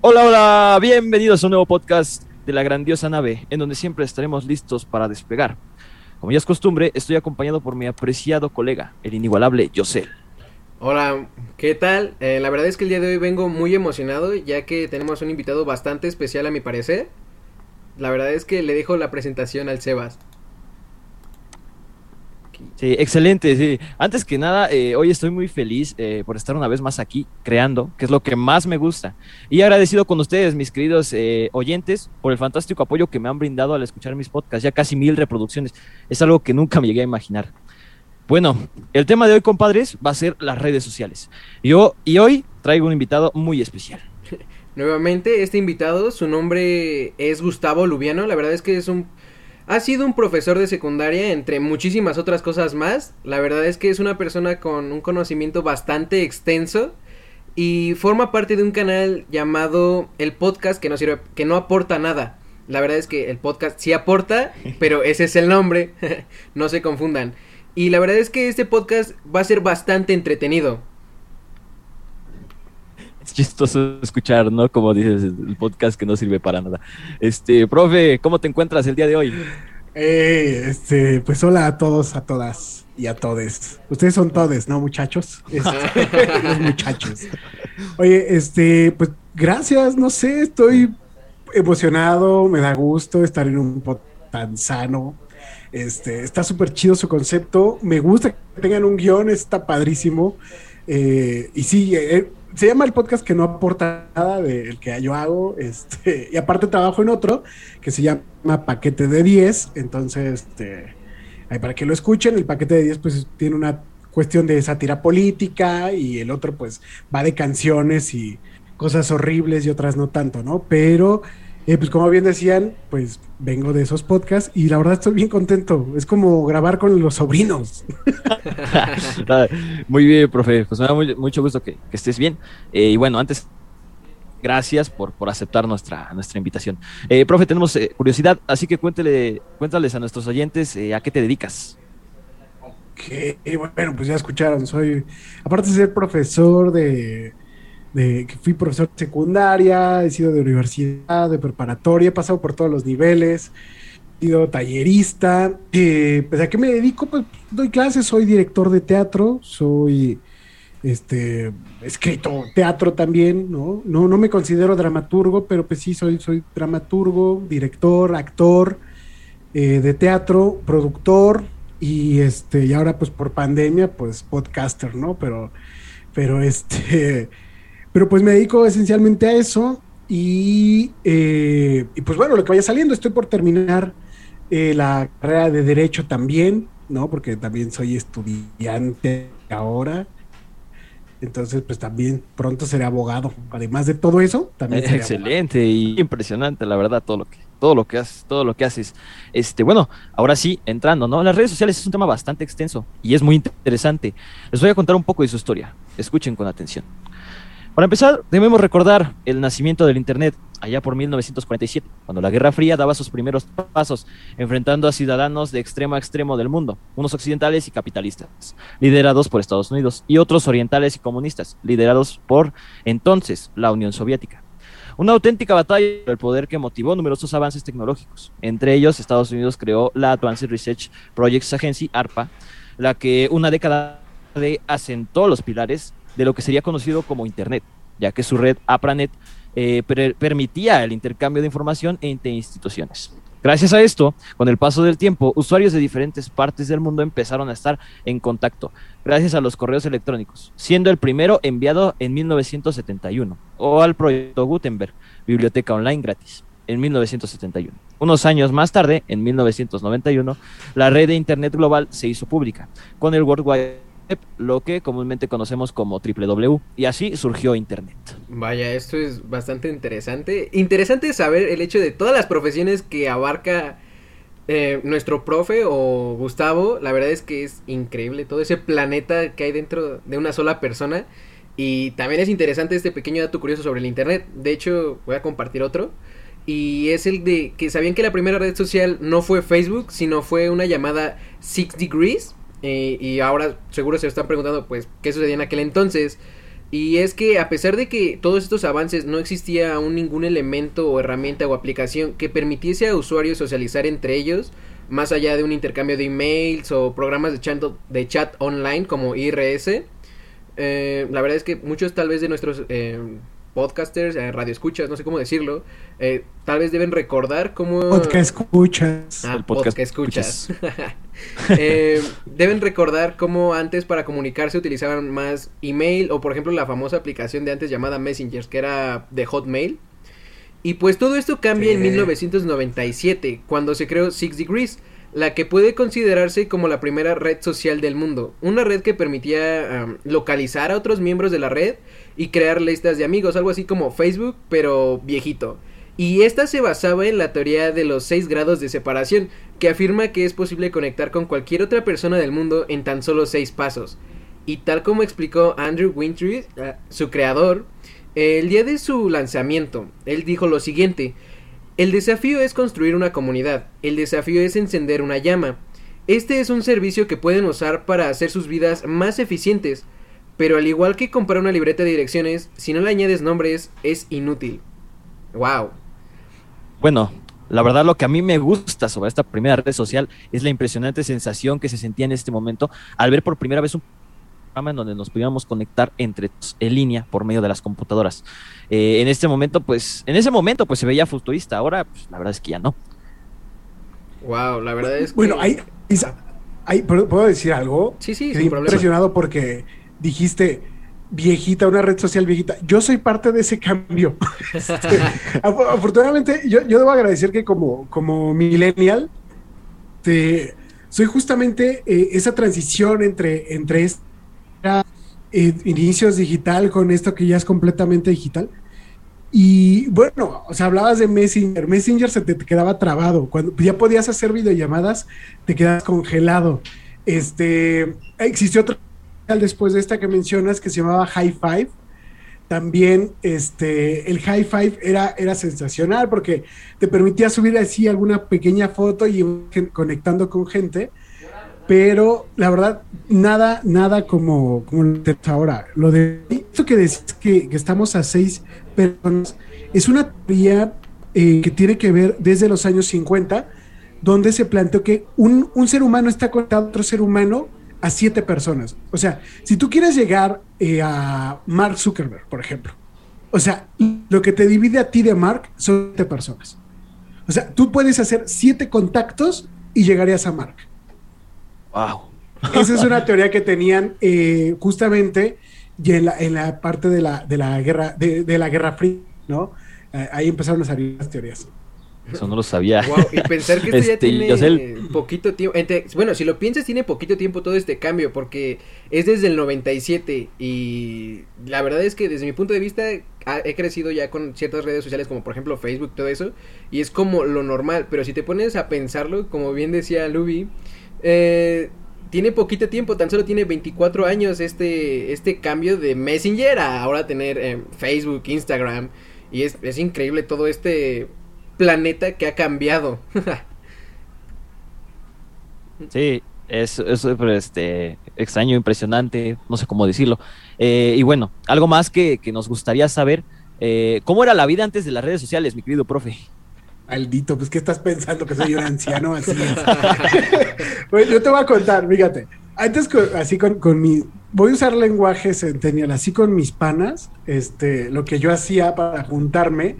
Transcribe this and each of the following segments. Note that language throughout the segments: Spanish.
Hola, hola, bienvenidos a un nuevo podcast de la grandiosa nave, en donde siempre estaremos listos para despegar. Como ya es costumbre, estoy acompañado por mi apreciado colega, el inigualable Yosel. Hola, ¿qué tal? Eh, la verdad es que el día de hoy vengo muy emocionado ya que tenemos un invitado bastante especial a mi parecer. La verdad es que le dejo la presentación al Sebas. Sí, excelente. Sí. Antes que nada, eh, hoy estoy muy feliz eh, por estar una vez más aquí creando, que es lo que más me gusta. Y agradecido con ustedes, mis queridos eh, oyentes, por el fantástico apoyo que me han brindado al escuchar mis podcasts. Ya casi mil reproducciones. Es algo que nunca me llegué a imaginar. Bueno, el tema de hoy, compadres, va a ser las redes sociales. Yo, y hoy traigo un invitado muy especial. Nuevamente, este invitado, su nombre es Gustavo Lubiano. La verdad es que es un ha sido un profesor de secundaria, entre muchísimas otras cosas más. La verdad es que es una persona con un conocimiento bastante extenso y forma parte de un canal llamado El Podcast que no sirve, que no aporta nada. La verdad es que el podcast sí aporta, pero ese es el nombre, no se confundan. Y la verdad es que este podcast va a ser bastante entretenido chistoso escuchar, ¿no? Como dices, el podcast que no sirve para nada. Este, profe, ¿cómo te encuentras el día de hoy? Eh, este, pues hola a todos, a todas y a todes. Ustedes son todes, ¿no, muchachos? Este, los muchachos. Oye, este, pues gracias, no sé, estoy emocionado, me da gusto estar en un podcast tan sano. Este, está súper chido su concepto. Me gusta que tengan un guion, está padrísimo. Eh, y sí, eh, se llama el podcast que no aporta nada del que yo hago. Este, y aparte trabajo en otro que se llama Paquete de 10. Entonces, este, para que lo escuchen, el paquete de 10 pues tiene una cuestión de sátira política y el otro pues va de canciones y cosas horribles y otras no tanto, ¿no? Pero eh, pues como bien decían, pues vengo de esos podcasts y la verdad estoy bien contento. Es como grabar con los sobrinos. Muy bien, profe. Pues me da mucho gusto que, estés bien. Eh, y bueno, antes, gracias por, por aceptar nuestra, nuestra invitación. Eh, profe, tenemos curiosidad, así que cuéntele, cuéntales a nuestros oyentes a qué te dedicas. Ok, bueno, pues ya escucharon, soy, aparte de ser profesor de de que fui profesor de secundaria, he sido de universidad, de preparatoria, he pasado por todos los niveles, he sido tallerista. Eh, pues, ¿A qué me dedico? Pues doy clases, soy director de teatro, soy este escrito teatro también, ¿no? No, no me considero dramaturgo, pero pues sí soy, soy dramaturgo, director, actor eh, de teatro, productor, y este, y ahora pues por pandemia, pues podcaster, ¿no? Pero, pero este pero pues me dedico esencialmente a eso y, eh, y pues bueno, lo que vaya saliendo, estoy por terminar eh, la carrera de Derecho también, ¿no? Porque también soy estudiante ahora. Entonces, pues también pronto seré abogado. Además de todo eso, también seré excelente y impresionante, la verdad, todo lo que todo lo que haces, todo lo que haces. Este, bueno, ahora sí, entrando, ¿no? Las redes sociales es un tema bastante extenso y es muy interesante. Les voy a contar un poco de su historia. Escuchen con atención. Para empezar, debemos recordar el nacimiento del Internet allá por 1947, cuando la Guerra Fría daba sus primeros pasos, enfrentando a ciudadanos de extremo a extremo del mundo, unos occidentales y capitalistas, liderados por Estados Unidos, y otros orientales y comunistas, liderados por entonces la Unión Soviética. Una auténtica batalla por el poder que motivó numerosos avances tecnológicos. Entre ellos, Estados Unidos creó la Advanced Research Projects Agency, ARPA, la que una década de asentó los pilares de lo que sería conocido como Internet, ya que su red APRANET eh, permitía el intercambio de información entre instituciones. Gracias a esto, con el paso del tiempo, usuarios de diferentes partes del mundo empezaron a estar en contacto, gracias a los correos electrónicos, siendo el primero enviado en 1971, o al proyecto Gutenberg, biblioteca online gratis, en 1971. Unos años más tarde, en 1991, la red de Internet global se hizo pública, con el World Wide lo que comúnmente conocemos como www, y así surgió Internet. Vaya, esto es bastante interesante. Interesante saber el hecho de todas las profesiones que abarca eh, nuestro profe o Gustavo. La verdad es que es increíble todo ese planeta que hay dentro de una sola persona. Y también es interesante este pequeño dato curioso sobre el Internet. De hecho, voy a compartir otro. Y es el de que sabían que la primera red social no fue Facebook, sino fue una llamada Six Degrees y ahora seguro se están preguntando, pues, ¿qué sucedía en aquel entonces? Y es que a pesar de que todos estos avances no existía aún ningún elemento o herramienta o aplicación que permitiese a usuarios socializar entre ellos, más allá de un intercambio de emails o programas de chat, de chat online como IRS, eh, la verdad es que muchos tal vez de nuestros eh, podcasters, eh, radioescuchas, no sé cómo decirlo, eh, tal vez deben recordar cómo... Podcast escuchas. Ah, El podcast podcast escuchas. Eh, deben recordar cómo antes para comunicarse utilizaban más email o por ejemplo la famosa aplicación de antes llamada Messengers que era de Hotmail. Y pues todo esto cambia en Sí. 1997 cuando se creó Six Degrees, la que puede considerarse como la primera red social del mundo. Una red que permitía localizar a otros miembros de la red y crear listas de amigos, algo así como Facebook pero viejito. Y esta se basaba en la teoría de los 6 grados de separación, que afirma que es posible conectar con cualquier otra persona del mundo en tan solo 6 pasos. Y tal como explicó Andrew Wintry, eh, su creador, el día de su lanzamiento, él dijo lo siguiente, el desafío es construir una comunidad, el desafío es encender una llama. Este es un servicio que pueden usar para hacer sus vidas más eficientes, pero al igual que comprar una libreta de direcciones, si no le añades nombres, es inútil. Wow. Bueno, la verdad lo que a mí me gusta sobre esta primera red social es la impresionante sensación que se sentía en este momento al ver por primera vez un programa en donde nos pudiéramos conectar entre en línea por medio de las computadoras. Eh, en este momento, pues, en ese momento, pues se veía futurista. Ahora, pues, la verdad es que ya no. Wow, la verdad es que... Bueno, ahí, ahí- ¿puedo puedo decir algo? Sí, sí, problema. impresionado porque dijiste viejita, una red social viejita. Yo soy parte de ese cambio. Este, af- afortunadamente, yo, yo debo agradecer que como, como millennial, te- soy justamente eh, esa transición entre, entre eh, inicios digital con esto que ya es completamente digital. Y bueno, o sea, hablabas de Messenger. Messenger se te, quedaba trabado. Cuando ya podías hacer videollamadas, te quedabas congelado. Este, existió otra después de esta que mencionas que se llamaba High Five. También este, el High Five era, era sensacional porque te permitía subir así alguna pequeña foto y conectando con gente. Pero la verdad, nada, nada como, como lo de ahora. Lo de esto que decís que, que estamos a seis personas es una teoría eh, que tiene que ver desde los años 50, donde se planteó que un, un ser humano está conectado a otro ser humano a siete personas. O sea, si tú quieres llegar eh, a Mark Zuckerberg, por ejemplo, o sea, lo que te divide a ti de Mark son siete personas. O sea, tú puedes hacer siete contactos y llegarías a Mark. Wow. Esa es una teoría que tenían eh, justamente y en la, en la parte de la, de la guerra, de, de la guerra fría, ¿no? Eh, ahí empezaron a salir las teorías. Eso no lo sabía. Wow, y pensar que esto ya Este, tiene Yosel. poquito tiempo. entre- bueno, si lo piensas, tiene poquito tiempo todo este cambio, porque es desde el 97. Y la verdad es que desde mi punto de vista, ha- he crecido ya con ciertas redes sociales, como por ejemplo Facebook, todo eso, y es como lo normal. Pero si te pones a pensarlo, como bien decía Luby, eh, tiene poquito tiempo, tan solo tiene 24 años este, este cambio de Messenger a ahora tener eh, Facebook, Instagram. Y es, es increíble todo este planeta que ha cambiado. Sí, es, este, extraño, impresionante, no sé cómo decirlo. Eh, y bueno, algo más que, que nos gustaría saber, eh, ¿cómo era la vida antes de las redes sociales, mi querido profe? Maldito, pues ¿qué estás pensando que soy un anciano? Así es. Bueno, yo te voy a contar, fíjate. Antes, con- así con, con mi. Voy a usar lenguaje centennial, así con mis panas. Este, lo que yo hacía para juntarme,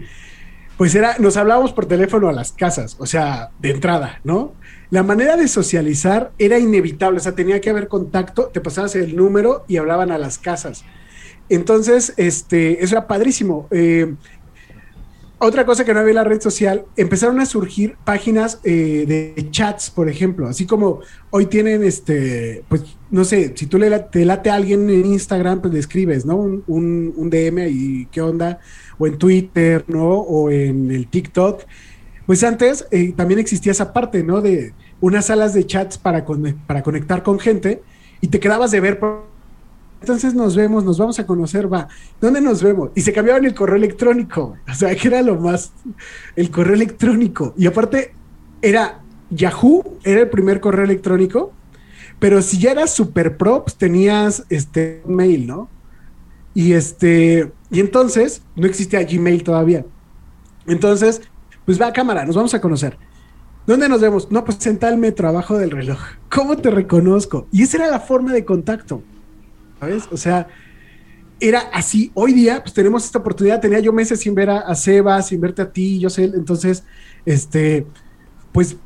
pues era, nos hablábamos por teléfono a las casas, o sea, de entrada, ¿no? La manera de socializar era inevitable, o sea, tenía que haber contacto, te pasabas el número y hablaban a las casas. Entonces, este, eso era padrísimo. Eh, otra cosa que no había en la red social, empezaron a surgir páginas eh, de chats, por ejemplo, así como hoy tienen, este, pues, no sé, si tú le te late a alguien en Instagram, pues le escribes, ¿no? Un, un, un DM y qué onda, o en Twitter, ¿no? O en el TikTok. Pues antes eh, también existía esa parte, ¿no? De unas salas de chats para, para conectar con gente y te quedabas de ver por entonces nos vemos, nos vamos a conocer, va. ¿Dónde nos vemos? Y se cambiaban el correo electrónico. O sea, que era lo más. El correo electrónico. Y aparte, era Yahoo, era el primer correo electrónico. Pero si ya eras super pro, pues tenías este mail, ¿no? Y este, y entonces, no existía Gmail todavía. Entonces, pues va a cámara, nos vamos a conocer. ¿Dónde nos vemos? No, pues en tal metro, abajo del reloj. ¿Cómo te reconozco? Y esa era la forma de contacto. ¿Sabes? O sea, era así. Hoy día, pues tenemos esta oportunidad. Tenía yo meses sin ver a, a Seba, sin verte a ti, yo sé. Entonces, este, pues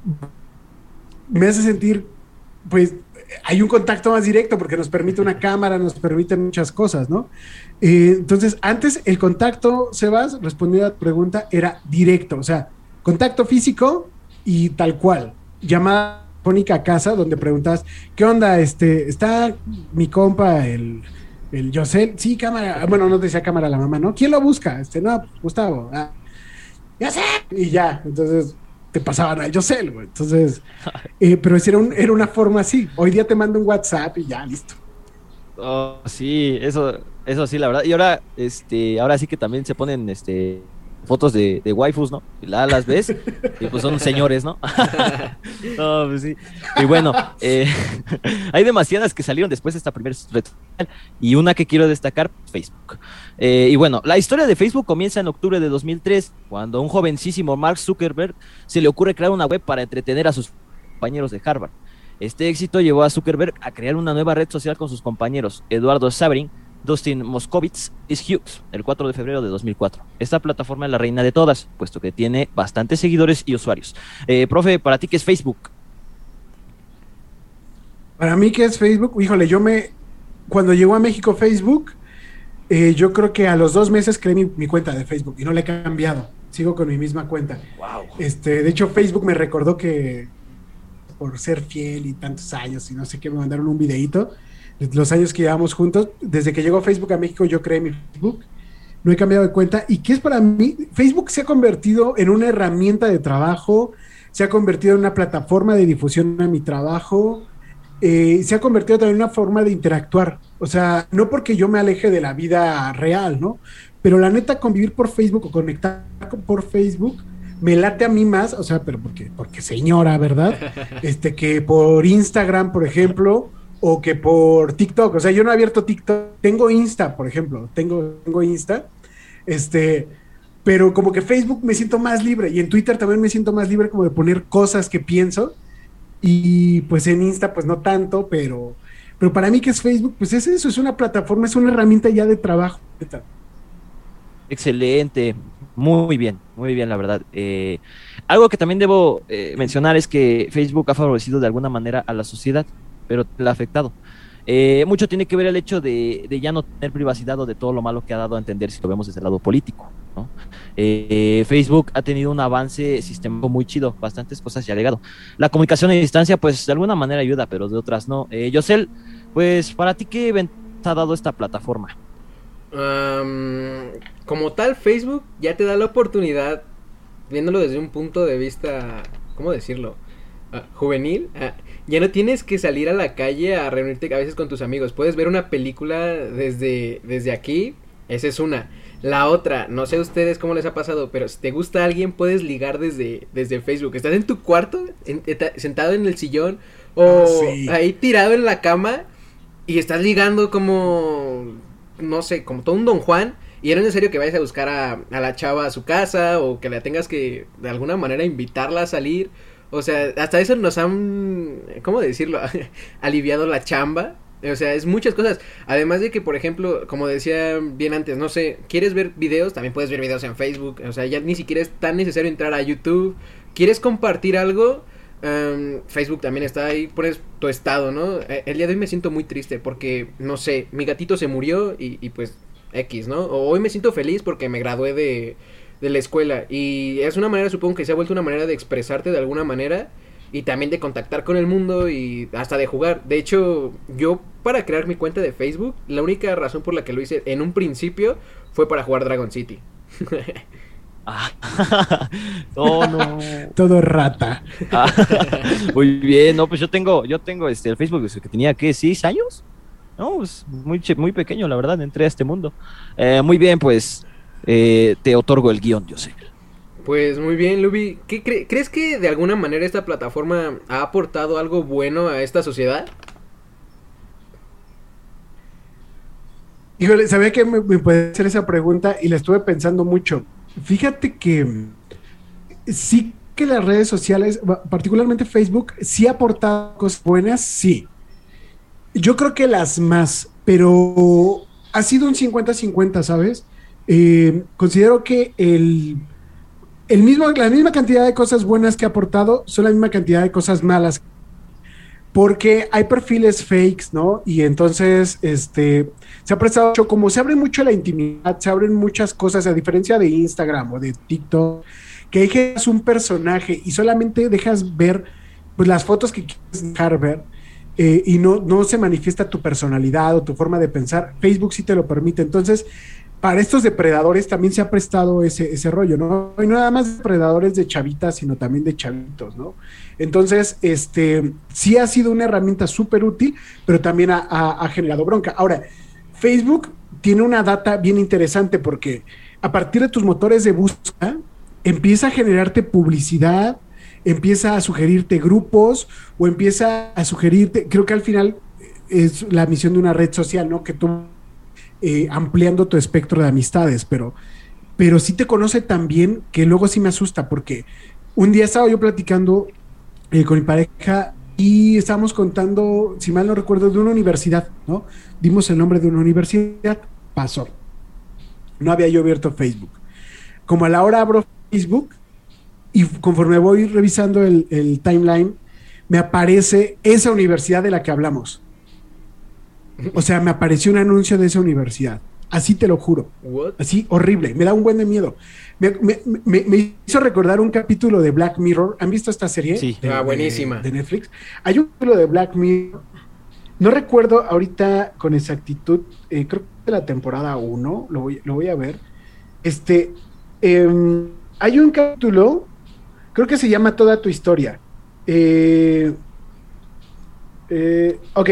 me hace sentir, pues hay un contacto más directo porque nos permite una cámara, nos permite muchas cosas, ¿no? Eh, entonces, antes el contacto, Sebas, respondiendo a tu pregunta, era directo, o sea, contacto físico y tal cual. Llamada telefónica a casa donde preguntas, ¿qué onda? Este, está mi compa, el, el Yosel, sí, cámara, bueno, no decía cámara la mamá, ¿no? ¿Quién lo busca? Este, no, Gustavo, ah, ya sé, y ya, entonces te pasaban a Yosel, güey. Entonces, eh, pero era, un, era una forma así. Hoy día te mando un WhatsApp y ya, listo. Oh, sí, eso, eso sí, la verdad. Y ahora, este, ahora sí que también se ponen, este, fotos de, de waifus, ¿no? Y la, las ves y pues son señores, ¿no? no, pues sí. Y bueno, eh, hay demasiadas que salieron después de esta primera red social y una que quiero destacar, Facebook. Eh, y bueno, la historia de Facebook comienza en octubre de 2003, cuando a un jovencísimo Mark Zuckerberg se le ocurre crear una web para entretener a sus compañeros de Harvard. Este éxito llevó a Zuckerberg a crear una nueva red social con sus compañeros, Eduardo Sabrin, Dustin Moskovitz y Hughes, el 4 de febrero de 2004. Esta plataforma es la reina de todas, puesto que tiene bastantes seguidores y usuarios. Eh, profe, ¿para ti qué es Facebook? Para mí, ¿qué es Facebook? Híjole, yo me. Cuando llegó a México Facebook, eh, yo creo que a los dos meses creé mi, mi, cuenta de Facebook y no le he cambiado. Sigo con mi misma cuenta. Wow. Este, de hecho, Facebook me recordó que por ser fiel y tantos años y no sé qué, me mandaron un videíto los años que llevamos juntos. Desde que llegó Facebook a México, yo creé mi Facebook. No he cambiado de cuenta. ¿Y qué es para mí? Facebook se ha convertido en una herramienta de trabajo, se ha convertido en una plataforma de difusión a mi trabajo, eh, se ha convertido también en una forma de interactuar. O sea, no porque yo me aleje de la vida real, ¿no? Pero la neta, convivir por Facebook o conectar por Facebook me late a mí más, o sea, pero porque, porque señora, ¿verdad? Este, que por Instagram, por ejemplo, o que por TikTok. O sea, yo no he abierto TikTok. Tengo Insta, por ejemplo. Tengo, tengo Insta. Este, pero como que Facebook me siento más libre y en Twitter también me siento más libre como de poner cosas que pienso. Y pues en Insta pues no tanto, pero, pero para mí que es Facebook, pues es eso, es una plataforma, es una herramienta ya de trabajo. Excelente, muy bien, muy bien, la verdad. Eh, algo que también debo eh, mencionar es que Facebook ha favorecido de alguna manera a la sociedad pero le ha afectado. Eh, mucho tiene que ver el hecho de, ya no tener privacidad o de todo lo malo que ha dado a entender si lo vemos desde el lado político. ¿no? Eh, Facebook ha tenido un avance sistemático muy chido, bastantes cosas ya ha llegado. La comunicación a distancia, pues de alguna manera ayuda, pero de otras no. Eh, Yosel, pues para ti, ¿qué ventaja ha dado esta plataforma? Como tal, Facebook ya te da la oportunidad, viéndolo desde un punto de vista, ¿cómo decirlo? Juvenil. Uh, ya no tienes que salir a la calle a reunirte a veces con tus amigos. Puedes ver una película desde, desde aquí. Esa es una. La otra, no sé a ustedes cómo les ha pasado, pero si te gusta alguien, puedes ligar desde, desde Facebook. Estás en tu cuarto, en, sentado en el sillón, o ah, sí. ahí tirado en la cama, y estás ligando como, no sé, como todo un don Juan. Y era necesario que vayas a buscar a, a la chava a su casa, o que la tengas que de alguna manera invitarla a salir o sea, hasta eso nos han, ¿cómo decirlo? aliviado la chamba. O sea, es muchas cosas. Además de que, por ejemplo, como decía bien antes, no sé, ¿quieres ver videos? También puedes ver videos en Facebook. O sea, ya ni siquiera es tan necesario entrar a YouTube. ¿Quieres compartir algo? Um, Facebook también está ahí, pones tu estado, ¿no? E, el día de hoy me siento muy triste porque, no sé, mi gatito se murió y, y pues X, ¿no? O hoy me siento feliz porque me gradué de, de la escuela. Y es una manera, supongo que se ha vuelto una manera de expresarte de alguna manera y también de contactar con el mundo y hasta de jugar. De hecho, yo para crear mi cuenta de Facebook, la única razón por la que lo hice en un principio fue para jugar Dragon City. Ah, oh, no. Todo rata. Ah, muy bien, no, pues yo tengo, yo tengo este el Facebook que tenía que seis años. No, pues muy, muy pequeño, la verdad, entré a este mundo. Eh, muy bien, pues eh, te otorgo el guion, yo sé. Pues muy bien, Luby. ¿Qué cre ¿Crees que de alguna manera esta plataforma ha aportado algo bueno a esta sociedad? Híjole, sabía que me, me puede hacer esa pregunta y la estuve pensando mucho. Fíjate que sí que las redes sociales, particularmente Facebook, sí ha aportado cosas buenas, sí. Yo creo que las más, pero ha sido un 50-50, ¿sabes? Eh, considero que el, el mismo, la misma cantidad de cosas buenas que ha aportado son la misma cantidad de cosas malas. Porque hay perfiles fakes, ¿no? Y entonces, este, se ha prestado mucho, como se abre mucho la intimidad, se abren muchas cosas, a diferencia de Instagram o de TikTok, que dejas un personaje y solamente dejas ver pues, las fotos que quieres dejar ver eh, y no, no se manifiesta tu personalidad o tu forma de pensar. Facebook sí te lo permite. Entonces, para estos depredadores también se ha prestado ese, ese rollo, ¿no? Y no nada más depredadores de chavitas, sino también de chavitos, ¿no? Entonces, este, sí ha sido una herramienta súper útil, pero también ha, ha- ha generado bronca. Ahora, Facebook tiene una data bien interesante porque a partir de tus motores de búsqueda empieza a generarte publicidad, empieza a sugerirte grupos o empieza a sugerirte, creo que al final es la misión de una red social, ¿no? Que tú eh, ampliando tu espectro de amistades, pero, pero sí te conoce tan bien que luego sí me asusta porque un día estaba yo platicando eh, con mi pareja y estábamos contando, si mal no recuerdo, de una universidad, ¿no? Dimos el nombre de una universidad, pasó. No había yo abierto Facebook. Como a la hora abro Facebook y conforme voy revisando el, el timeline, me aparece esa universidad de la que hablamos. O sea, me apareció un anuncio de esa universidad. Así te lo juro. What? Así, horrible. Me da un buen de miedo. Me, me- me- me hizo recordar un capítulo de Black Mirror. ¿Han visto esta serie? Sí. De- Ah, de- buenísima. De, Netflix. Hay un capítulo de Black Mirror. No recuerdo ahorita con exactitud. eh, creo que de la temporada 1. Lo voy, lo voy a ver. Este. em, hay un capítulo. Creo que se llama Toda tu historia. Eh, eh, ok,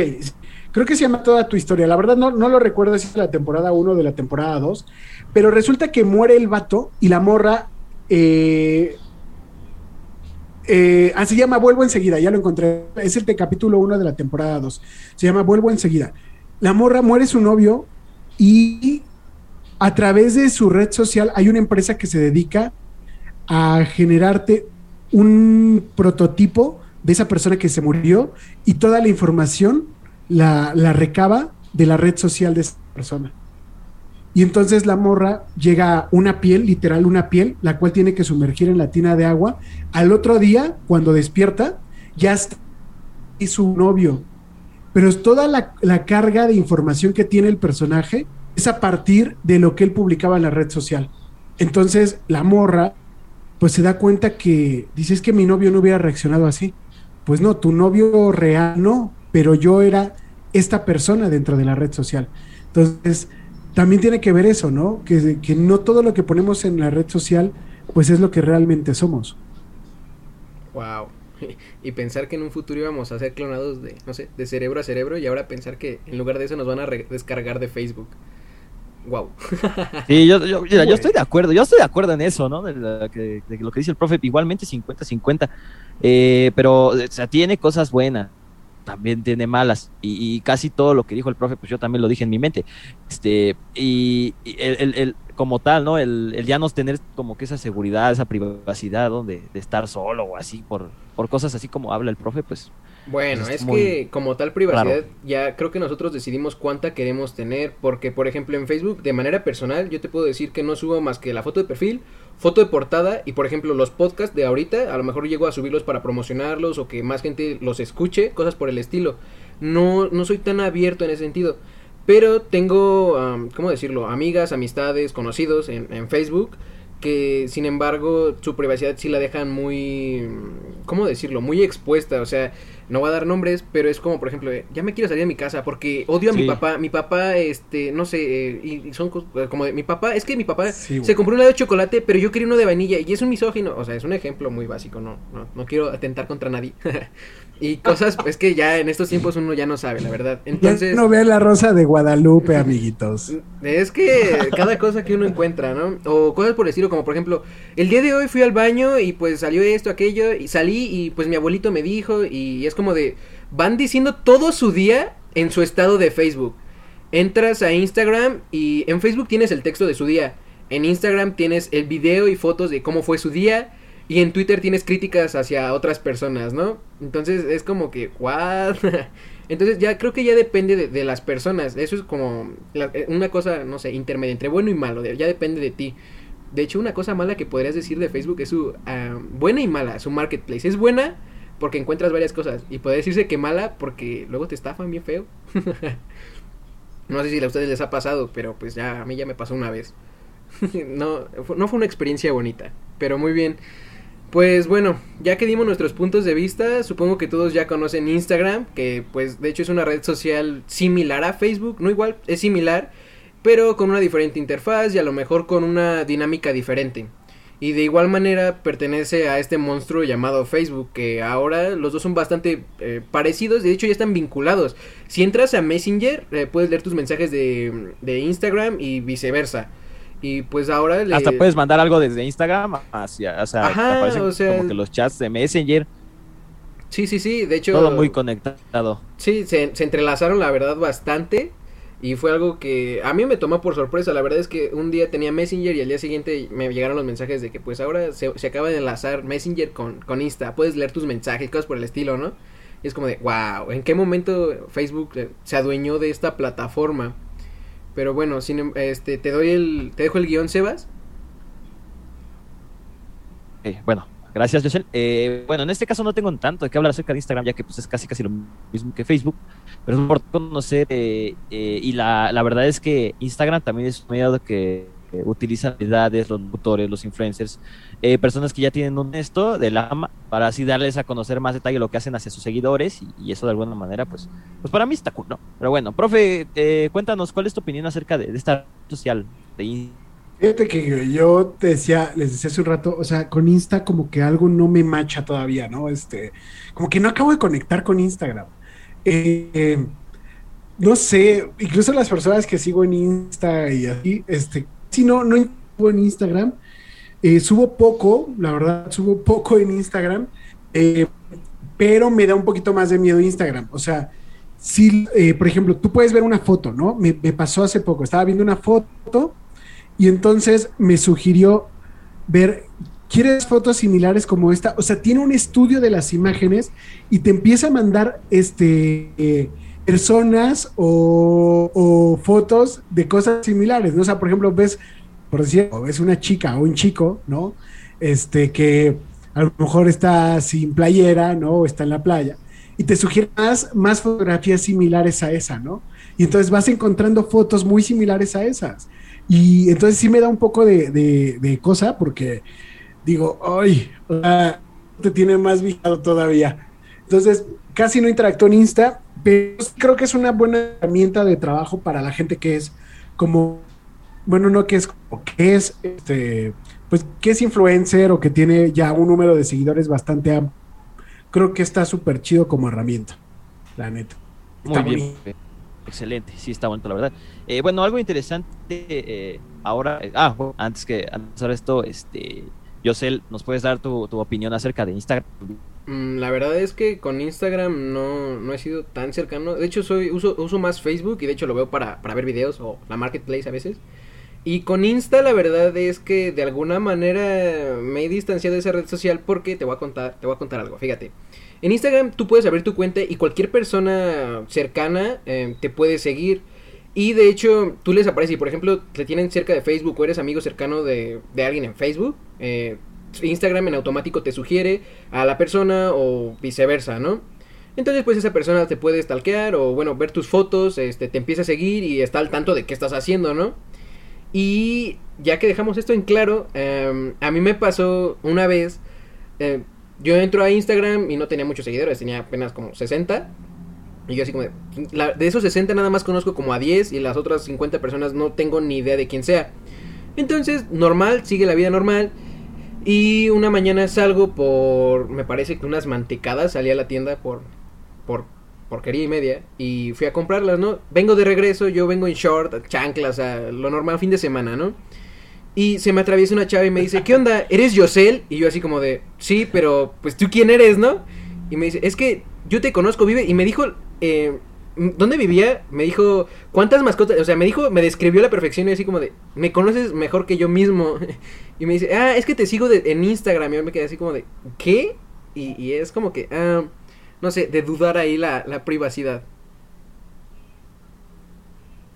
creo que se llama Toda tu historia. La verdad no, no lo recuerdo si es la temporada 1 o de la temporada 2, pero resulta que muere el vato y la morra... Eh, eh, ah, se llama Vuelvo enseguida, ya lo encontré. Es el de capítulo 1 de la temporada 2. Se llama Vuelvo enseguida. La morra muere su novio y a través de su red social hay una empresa que se dedica a generarte un prototipo de esa persona que se murió y toda la información la, recaba de la red social de esa persona. Y entonces la morra llega una piel, literal una piel, la cual tiene que sumergir en la tina de agua. Al otro día, cuando despierta, ya está y su novio. Pero es toda la, la carga de información que tiene el personaje es a partir de lo que él publicaba en la red social. Entonces la morra pues se da cuenta que dices que mi novio no hubiera reaccionado así. Pues no, tu novio real no, pero yo era esta persona dentro de la red social. Entonces, también tiene que ver eso, ¿no? Que, que no todo lo que ponemos en la red social, pues es lo que realmente somos. Wow. Y pensar que en un futuro íbamos a ser clonados de, no sé, de cerebro a cerebro y ahora pensar que en lugar de eso nos van a descargar de Facebook. Wow. Sí, yo, yo, mira, yo estoy de acuerdo, yo estoy de acuerdo en eso, ¿no? De, la de lo que dice el profe, igualmente 50-50, eh, pero, o sea, tiene cosas buenas, también tiene malas, y, y casi todo lo que dijo el profe, pues yo también lo dije en mi mente, este, y, y el, el- el- como tal, ¿no? El, el ya no tener como que esa seguridad, esa privacidad, ¿no? De, estar solo o así, por, por cosas así como habla el profe, pues Bueno, Pues es que como tal privacidad, raro. ya creo que nosotros decidimos cuánta queremos tener, porque por ejemplo en Facebook, de manera personal, yo te puedo decir que no subo más que la foto de perfil, foto de portada y por ejemplo los podcasts de ahorita, a lo mejor llego a subirlos para promocionarlos o que más gente los escuche, cosas por el estilo. No, no soy tan abierto en ese sentido. Pero tengo, am, ¿cómo decirlo? Amigas, amistades, conocidos en, en Facebook que sin embargo su privacidad sí la dejan muy, ¿cómo decirlo? Muy expuesta, o sea, no voy a dar nombres, pero es como, por ejemplo, eh, ya me quiero salir de mi casa porque odio a mi papá, mi papá, este, no sé, eh, y, y son eh, como de mi papá, es que mi papá Sí, se compró un helado de chocolate, pero yo quería uno de vainilla y es un misógino, o sea, es un ejemplo muy básico, no, no, no quiero atentar contra nadie. y cosas, es que ya en estos tiempos uno ya no sabe, la verdad. Ya Entonces... no vean la rosa de Guadalupe, amiguitos. Es que cada cosa que uno encuentra, ¿no? O cosas por el estilo, como por ejemplo, el día de hoy fui al baño y pues salió esto, aquello, y salí y pues mi abuelito me dijo, y es como de, van diciendo todo su día en su estado de Facebook. entras a Instagram y en Facebook tienes el texto de su día. En Instagram tienes el video y fotos de cómo fue su día. Y en Twitter tienes críticas hacia otras personas, ¿no? Entonces es como que, ¿what? Entonces ya creo que ya depende de, las personas. Eso es como eh, una cosa, no sé, intermedia entre bueno y malo. Ya depende de ti. De hecho, una cosa mala que podrías decir de Facebook es su ah, buena y mala, su marketplace. Es buena porque encuentras varias cosas. Y puede decirse que mala porque luego te estafan bien feo. no sé si a ustedes les ha pasado, pero pues ya a mí ya me pasó una vez. no, no fue una experiencia bonita, pero muy bien. Pues bueno, ya que dimos nuestros puntos de vista, supongo que todos ya conocen Instagram, que pues de hecho es una red social similar a Facebook, no igual, es similar, pero con una diferente interfaz y a lo mejor con una dinámica diferente. Y de igual manera pertenece a este monstruo llamado Facebook, que ahora los dos son bastante eh, parecidos, de hecho ya están vinculados. Si entras a Messenger, eh, puedes leer tus mensajes de, de Instagram y viceversa. Y pues ahora Hasta puedes mandar algo desde Instagram hacia... O sea, Ajá, o sea... como que los chats de Messenger. Sí, sí, sí, de hecho... Todo muy conectado. Sí, se, se entrelazaron la verdad bastante. Y fue algo que a mí me tomó por sorpresa. La verdad es que un día tenía Messenger y al día siguiente me llegaron los mensajes de que pues ahora se, se acaba de enlazar Messenger con, con Insta. Puedes leer tus mensajes, cosas por el estilo, ¿no? Y es como de, wow, ¿en qué momento Facebook se adueñó de esta plataforma? Pero bueno, sin, em, este, te doy el, te dejo el guion, Sebas. Eh, bueno, gracias, Josel. Eh, bueno, en este caso no tengo tanto de qué hablar acerca de Instagram, ya que pues es casi casi lo mismo que Facebook, pero es importante conocer eh, y la, la, verdad es que Instagram también es un medio que utilizan edades, los motores, los influencers, eh, personas que ya tienen un esto de la para así darles a conocer más detalle lo que hacen hacia sus seguidores y, eso de alguna manera, pues, pues para mí está cool, ¿no? Pero bueno, profe, eh, cuéntanos cuál es tu opinión acerca de, esta red social de Fíjate que yo te decía, les decía hace un rato, o sea, con Insta como que algo no me macha todavía, ¿no? Este, como que no acabo de conectar con Instagram. Eh, no sé, incluso las personas que sigo en Insta y así, este, si no, no en Instagram. Eh, subo poco, la verdad, subo poco en Instagram, eh, pero me da un poquito más de miedo Instagram. O sea, si, eh, por ejemplo, tú puedes ver una foto, ¿no? Me, pasó hace poco, estaba viendo una foto y entonces me sugirió ver, ¿quieres fotos similares como esta? O sea, tiene un estudio de las imágenes y te empieza a mandar este personas o, fotos de cosas similares, ¿no? O sea, por ejemplo, ves, por decir, ves una chica o un chico, ¿no? Este, que a lo mejor está sin playera, ¿no? O está en la playa. Y te sugiere más, más fotografías similares a esa, ¿no? Y entonces vas encontrando fotos muy similares a esas. Y entonces sí me da un poco de, de, cosa porque digo, ay, te tiene más vigilado todavía. Entonces, casi no interactúo en Insta, pero creo que es una buena herramienta de trabajo para la gente que es como, bueno, no que es que es, este, pues que es influencer o que tiene ya un número de seguidores bastante amplio. Creo que está súper chido como herramienta, la neta. Muy bien. Excelente, sí, está bueno, la verdad. Eh, bueno, algo interesante eh, ahora, eh, ah, antes que antes de esto, este, Yosel, ¿nos puedes dar tu, opinión acerca de Instagram? Mm, la verdad es que con Instagram no, no he sido tan cercano. De hecho, soy uso, uso más Facebook y de hecho lo veo para, para ver videos o la marketplace a veces. Y con Insta la verdad es que de alguna manera me he distanciado de esa red social porque te voy a contar, te voy a contar algo, fíjate. En Instagram tú puedes abrir tu cuenta y cualquier persona cercana eh, te puede seguir. Y de hecho, tú les apareces, y por ejemplo, te tienen cerca de Facebook o eres amigo cercano de, de alguien en Facebook, eh, Instagram en automático te sugiere a la persona o viceversa, ¿no? Entonces, pues esa persona te puede stalkear o, bueno, ver tus fotos, este, te empieza a seguir y está al tanto de qué estás haciendo, ¿no? Y ya que dejamos esto en claro, em, a mí me pasó una vez, em, yo entro a Instagram y no tenía muchos seguidores, tenía apenas como 60. Y yo así como, de, de esos 60 nada más conozco como a 10 y las otras 50 personas no tengo ni idea de quién sea. Entonces, normal, sigue la vida normal. Y una mañana salgo por, me parece que unas mantecadas, salí a la tienda por, por porquería y media y fui a comprarlas, ¿no? Vengo de regreso, yo vengo en short, chanclas, o lo normal fin de semana, ¿no? Y se me atraviesa una chava y me dice, ¿qué onda? ¿Eres Yosel? Y yo así como de, sí, pero pues tú quién eres, ¿no? Y me dice, es que yo te conozco, vive, y me dijo, eh, dónde vivía, me dijo cuántas mascotas, o sea, me dijo, me describió a la perfección y así como de, me conoces mejor que yo mismo. y me dice, ah, es que te sigo de, en Instagram. Y yo me quedé así como de, ¿qué? Y, y es como que, ah, no sé, de dudar ahí la, la privacidad.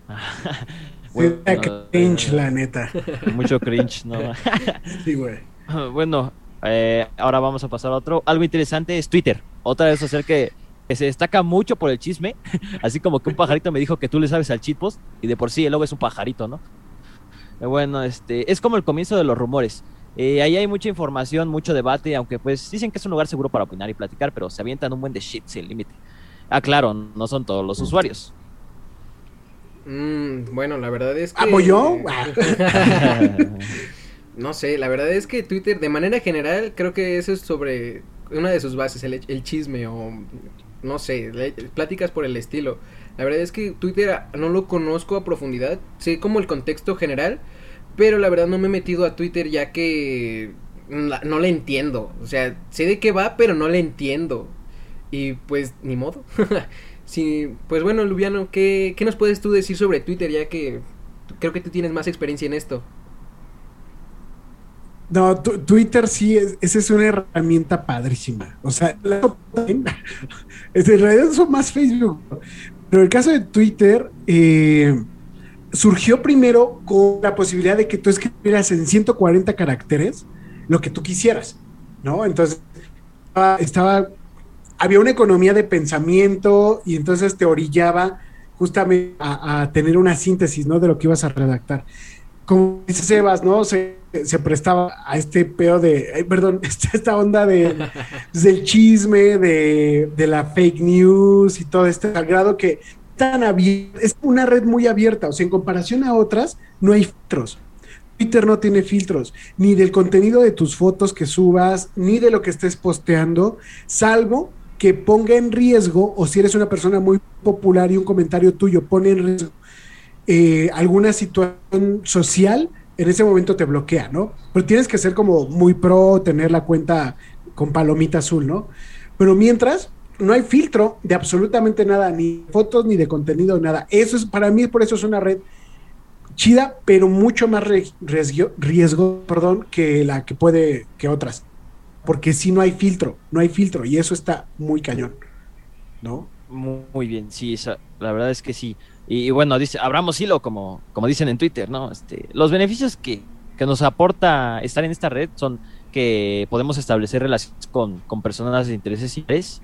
bueno, cringe, la neta. Mucho cringe, ¿no? sí, güey. Bueno, eh, ahora vamos a pasar a otro. Algo interesante es Twitter. Otra vez hacer que, que, se destaca mucho por el chisme. Así como que un pajarito me dijo que tú le sabes al post y de por sí el lobo es un pajarito, ¿no? Eh, bueno, este es como el comienzo de los rumores. Eh, ahí hay mucha información, mucho debate, aunque pues dicen que es un lugar seguro para opinar y platicar, pero se avientan un buen de shit sin límite. Ah, claro, no son todos los usuarios. Mm, bueno, la verdad es que... ¿Apoyó? no sé, la verdad es que Twitter, de manera general, creo que eso es sobre una de sus bases, el, el chisme o no sé, pláticas por el estilo. La verdad es que Twitter no lo conozco a profundidad, sé como el contexto general, pero la verdad no me he metido a Twitter ya que no le entiendo. O sea, sé de qué va, pero no le entiendo. Y pues, ni modo. sí, pues bueno, Lubiano, ¿qué, ¿qué nos puedes tú decir sobre Twitter ya que creo que tú tienes más experiencia en esto? No, Twitter sí, es, esa es una herramienta padrísima. O sea, en realidad son más Facebook. Pero el caso de Twitter eh, surgió primero con la posibilidad de que tú escribieras en 140 caracteres lo que tú quisieras, ¿no? Entonces, estaba, había una economía de pensamiento y entonces te orillaba justamente a, tener una síntesis, ¿no? De lo que ibas a redactar. Como dice Sebas, ¿no? Se, prestaba a este pedo de, perdón, esta onda de, del chisme, de, de la fake news y todo este, grado que tan abierta, es una red muy abierta, o sea, en comparación a otras, no hay filtros. Twitter no tiene filtros, ni del contenido de tus fotos que subas, ni de lo que estés posteando, salvo que ponga en riesgo, o si eres una persona muy popular y un comentario tuyo pone en riesgo eh, alguna situación social, en ese momento te bloquea, ¿no? Pero tienes que ser como muy pro, tener la cuenta con palomita azul, ¿no? Pero mientras, no hay filtro de absolutamente nada, ni fotos, ni de contenido, nada. Eso es, para mí, por eso es una red chida, pero mucho más riesgo, perdón, que la que puede, que otras. Porque si no hay filtro, no hay filtro, y eso está muy cañón, ¿no? Muy bien, sí, la verdad es que sí. Y, bueno, dice, abramos hilo, como, como dicen en Twitter, ¿no? Este, los beneficios que, que nos aporta estar en esta red son que podemos establecer relaciones con, con personas de intereses interés,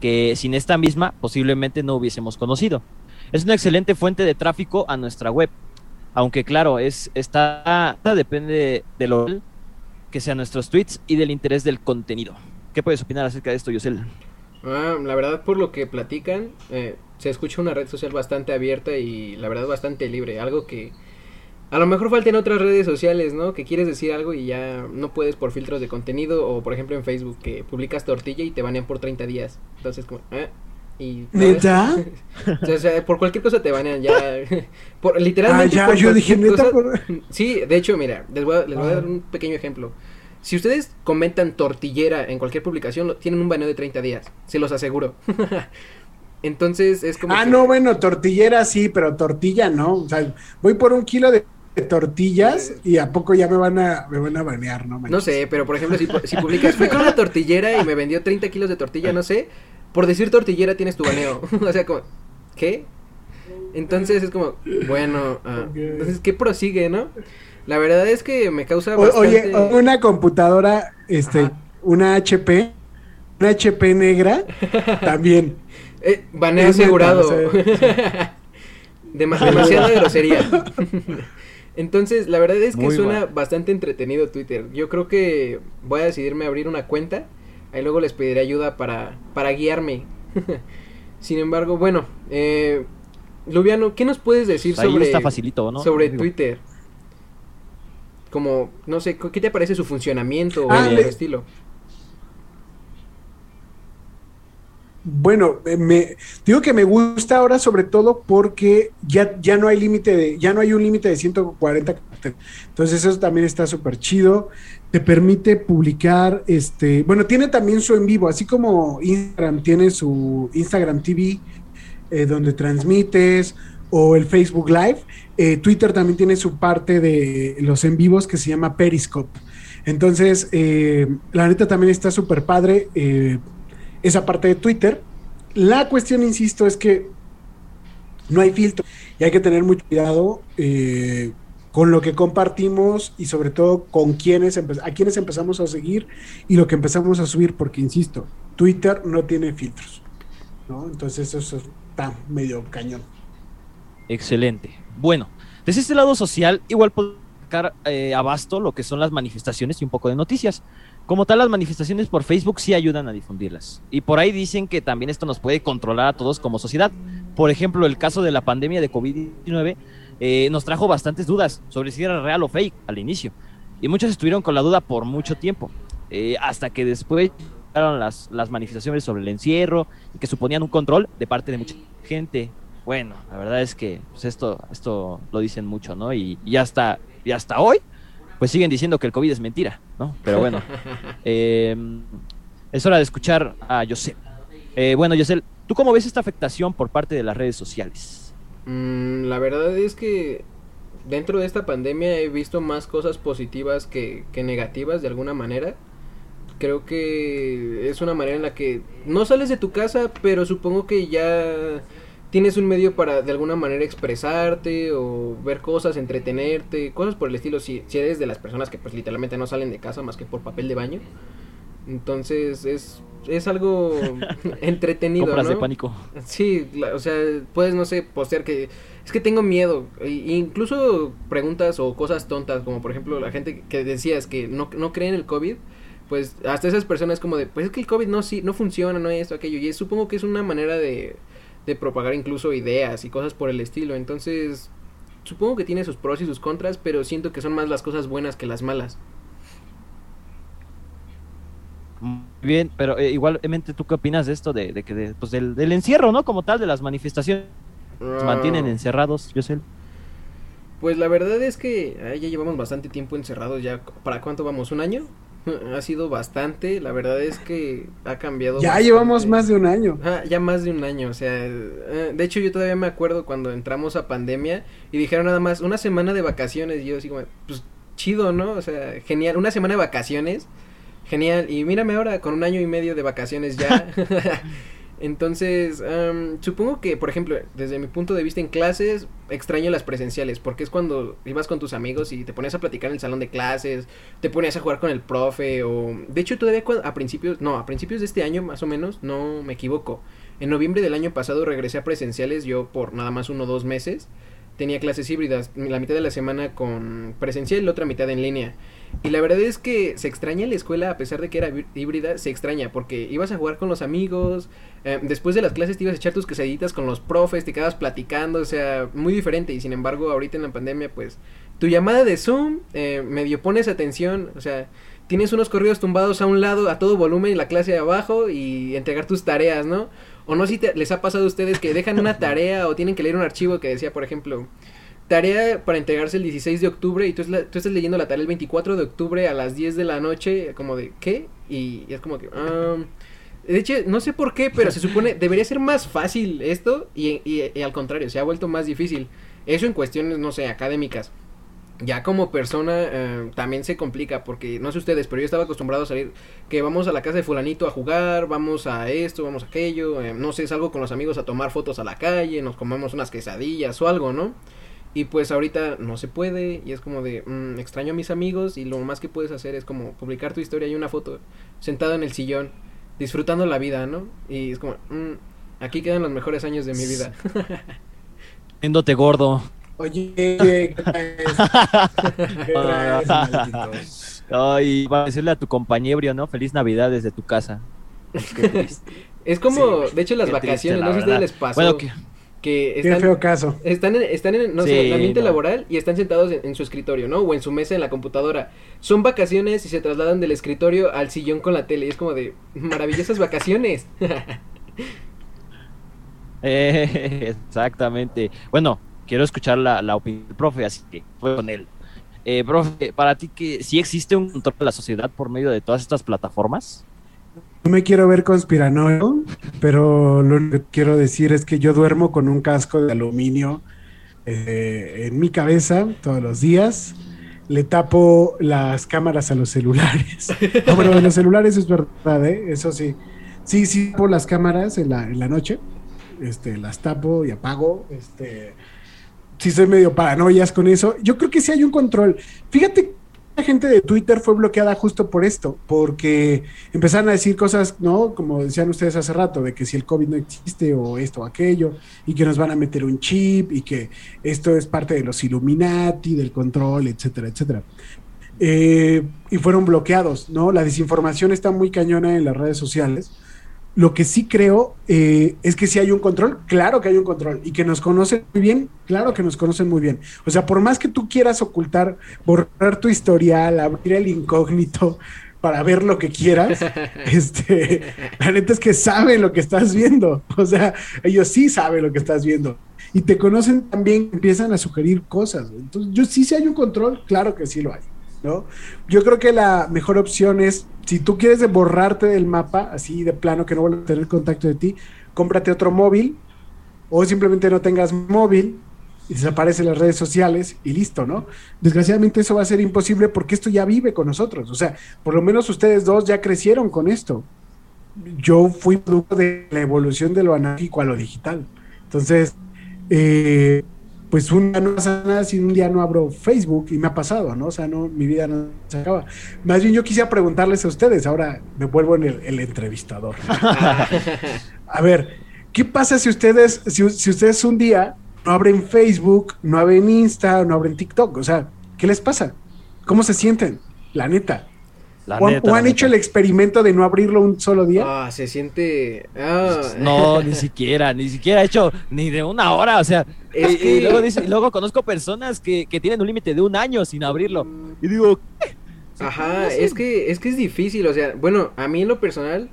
que sin esta misma posiblemente no hubiésemos conocido. Es una excelente fuente de tráfico a nuestra web, aunque claro, es está depende de lo que sean nuestros tweets y del interés del contenido. ¿Qué puedes opinar acerca de esto, Yosel? Ah, la verdad, por lo que platican, eh, se escucha una red social bastante abierta y la verdad bastante libre, algo que a lo mejor falta en otras redes sociales, ¿no? Que quieres decir algo y ya no puedes por filtros de contenido o por ejemplo en Facebook que publicas tortilla y te banean por 30 días. Entonces como, ¿eh? Y, ¿Neta? o sea, por cualquier cosa te banean ya. por, literalmente. Ah, ya, yo dije, ¿neta? Por... Sí, de hecho, mira, les voy, a, les voy a dar un pequeño ejemplo. Si ustedes comentan tortillera en cualquier publicación, tienen un baneo de 30 días. Se los aseguro. Entonces es como. Ah, no, bueno, tortillera sí, pero tortilla no. O sea, voy por un kilo de tortillas y a poco ya me van a, me van a banear, ¿no? No sé, pero por ejemplo, si, si publicas, fui con una tortillera y me vendió 30 kilos de tortilla, no sé, por decir tortillera tienes tu baneo. o sea, como, ¿qué? Entonces es como, bueno, ah, entonces, ¿qué prosigue, no? La verdad es que me causa bastante... Oye, una computadora, este, una HP, una HP negra, también. Eh, baneo asegurado. demasiada grosería. Entonces, la verdad es que suena bastante entretenido Twitter. Yo creo que voy a decidirme a abrir una cuenta. Ahí luego les pediré ayuda para, para guiarme. Sin embargo, bueno, eh, Lubiano, ¿qué nos puedes decir sobre, sobre Twitter? Como, no sé, ¿qué te parece su funcionamiento o ah, el estilo? Bueno, eh, me digo que me gusta ahora sobre todo porque ya, ya no hay límite de, ya no hay un límite de 140 caracteres. Entonces eso también está súper chido. Te permite publicar, este, bueno, tiene también su en vivo, así como Instagram tiene su Instagram TV, eh, donde transmites, o el Facebook Live. Eh, Twitter también tiene su parte de los en vivos que se llama Periscope. Entonces, eh, la neta también está súper padre eh, esa parte de Twitter. La cuestión, insisto, es que no hay filtro y hay que tener mucho cuidado con lo que compartimos y sobre todo con quienes a quienes empezamos a seguir y lo que empezamos a subir, porque insisto, Twitter no tiene filtros. ¿no? Entonces eso está medio cañón. Excelente. Bueno, desde este lado social, igual puedo sacar eh, abasto lo que son las manifestaciones y un poco de noticias. Como tal, las manifestaciones por Facebook sí ayudan a difundirlas. Y por ahí dicen que también esto nos puede controlar a todos como sociedad. Por ejemplo, el caso de la pandemia de COVID-19 eh, nos trajo bastantes dudas sobre si era real o fake al inicio. Y muchos estuvieron con la duda por mucho tiempo. Eh, hasta que después llegaron las, las manifestaciones sobre el encierro y que suponían un control de parte de mucha gente bueno, la verdad es que pues esto, esto lo dicen mucho, ¿no? Y, y, hasta, y hasta hoy, pues siguen diciendo que el COVID es mentira, ¿no? Pero bueno, eh, es hora de escuchar a José. Eh, bueno, José, ¿tú cómo ves esta afectación por parte de las redes sociales? Mm, la verdad es que dentro de esta pandemia he visto más cosas positivas que, que negativas de alguna manera creo que es una manera en la que no sales de tu casa, pero supongo que ya tienes un medio para de alguna manera expresarte o ver cosas, entretenerte, cosas por el estilo, si, si eres de las personas que pues literalmente no salen de casa más que por papel de baño. Entonces es, es algo entretenido. Compras ¿no? de pánico. Sí, o sea, puedes, no sé, postear que es que tengo miedo. E incluso preguntas o cosas tontas, como por ejemplo la gente que decías que no, no cree en el COVID. Pues hasta esas personas como de, pues es que el COVID no, sí, no funciona, no es esto, aquello. Y es, supongo que es una manera de, de propagar incluso ideas y cosas por el estilo. Entonces, supongo que tiene sus pros y sus contras, pero siento que son más las cosas buenas que las malas. Bien, pero eh, igualmente, ¿tú qué opinas de esto? De, de que de, pues del, del, encierro, ¿no? Como tal, de las manifestaciones. Uh, mantienen encerrados, yo sé. Pues la verdad es que ah, ya llevamos bastante tiempo encerrados. ya ¿Para cuánto vamos? ¿Un año? ha sido bastante, la verdad es que ha cambiado. Ya bastante. llevamos más de un año. Ah, ya más de un año, o sea, eh, de hecho yo todavía me acuerdo cuando entramos a pandemia y dijeron nada más una semana de vacaciones y yo así como, pues chido, ¿no? O sea, genial, una semana de vacaciones, genial, y mírame ahora con un año y medio de vacaciones ya. Entonces, um, supongo que, por ejemplo, desde mi punto de vista en clases, extraño las presenciales, porque es cuando ibas con tus amigos y te ponías a platicar en el salón de clases, te ponías a jugar con el profe, o... De hecho, todavía a principios, no, a principios de este año, más o menos, no me equivoco. En noviembre del año pasado regresé a presenciales, yo por nada más uno o dos meses. Tenía clases híbridas, la mitad de la semana con presencial y la otra mitad en línea. Y la verdad es que se extraña la escuela, a pesar de que era híbrida, se extraña, porque ibas a jugar con los amigos, eh, después de las clases te ibas a echar tus quesaditas con los profes, te quedabas platicando, o sea, muy diferente. Y sin embargo, ahorita en la pandemia, pues, tu llamada de Zoom, eh, medio pones atención, o sea, tienes unos corridos tumbados a un lado, a todo volumen, en la clase de abajo, y entregar tus tareas, ¿no? O no si te, les ha pasado a ustedes que dejan una tarea o tienen que leer un archivo que decía, por ejemplo, tarea para entregarse el 16 de octubre y tú, tú, estás leyendo la tarea el 24 de octubre a las 10 de la noche, como de, ¿qué? Y, y es como que... Um, de hecho, no sé por qué, pero se supone debería ser más fácil esto y, y, y, al contrario, se ha vuelto más difícil. Eso en cuestiones, no sé, académicas. Ya como persona eh, también se complica porque no sé ustedes, pero yo estaba acostumbrado a salir que vamos a la casa de fulanito a jugar, vamos a esto, vamos a aquello, eh, no sé, salgo con los amigos a tomar fotos a la calle, nos comemos unas quesadillas o algo, ¿no? Y pues ahorita no se puede y es como de mmm, extraño a mis amigos y lo más que puedes hacer es como publicar tu historia y una foto sentado en el sillón disfrutando la vida, ¿no? Y es como mmm, aquí quedan los mejores años de mi vida. Viéndote gordo. Oye, ¿qué traes? ¿Qué traes, Ay, va a decirle a tu compañero, ¿no? Feliz Navidad desde tu casa. es como, sí, de hecho, las vacaciones, triste, no sé si ustedes les pasó. Bueno, que que están, Qué feo caso. están en, están en, no sí, sé, el ambiente no. laboral y están sentados en, en, su escritorio, ¿no? O en su mesa en la computadora. Son vacaciones y se trasladan del escritorio al sillón con la tele. Y es como de maravillosas vacaciones. eh, exactamente. Bueno, quiero escuchar la, la, opinión del profe, así que fue con él. Eh, profe, para ti que sí existe un control de la sociedad por medio de todas estas plataformas. No me quiero ver conspiranoico, pero lo que quiero decir es que yo duermo con un casco de aluminio eh, en mi cabeza todos los días. Le tapo las cámaras a los celulares. No, pero los celulares es verdad, ¿eh? Eso sí. Sí, sí, tapo las cámaras en la, en la noche. Este, las tapo y apago. Este, sí soy medio paranoias con eso. Yo creo que sí hay un control. Fíjate gente de Twitter fue bloqueada justo por esto, porque empezaron a decir cosas, ¿no? Como decían ustedes hace rato, de que si el COVID no existe o esto o aquello, y que nos van a meter un chip y que esto es parte de los Illuminati, del control, etcétera, etcétera. Eh, y fueron bloqueados, ¿no? La desinformación está muy cañona en las redes sociales lo que sí creo eh, es que si hay un control, claro que hay un control. Y que nos conocen muy bien, claro que nos conocen muy bien. O sea, por más que tú quieras ocultar, borrar tu historial, abrir el incógnito para ver lo que quieras, este, la neta es que saben lo que estás viendo. O sea, ellos sí saben lo que estás viendo. Y te conocen también, empiezan a sugerir cosas. Entonces, yo sí, si hay un control, claro que sí lo hay. ¿No? Yo creo que la mejor opción es, si tú quieres borrarte del mapa, así de plano que no vuelva a tener contacto de ti, cómprate otro móvil o simplemente no tengas móvil y desaparece las redes sociales y listo, ¿no? Desgraciadamente eso va a ser imposible porque esto ya vive con nosotros, o sea, por lo menos ustedes dos ya crecieron con esto. Yo fui producto de la evolución de lo analógico a lo digital. Entonces, eh, pues un día no pasa nada si un día no abro Facebook y me ha pasado, ¿no? O sea, no, mi vida no se acaba. Más bien yo quisiera preguntarles a ustedes, ahora me vuelvo en el, entrevistador. a ver, ¿qué pasa si ustedes, si, si, ustedes un día no abren Facebook, no abren Insta, no abren TikTok? O sea, ¿qué les pasa? ¿Cómo se sienten? La neta o, han hecho el experimento de no abrirlo un solo día? Ah, se siente. Ah. No, ni siquiera, ni siquiera he hecho ni de una hora. O sea, y, luego, conozco personas que, que tienen un límite de un año sin abrirlo. Y digo, Ajá, es que, es que es difícil. O sea, bueno, a mí en lo personal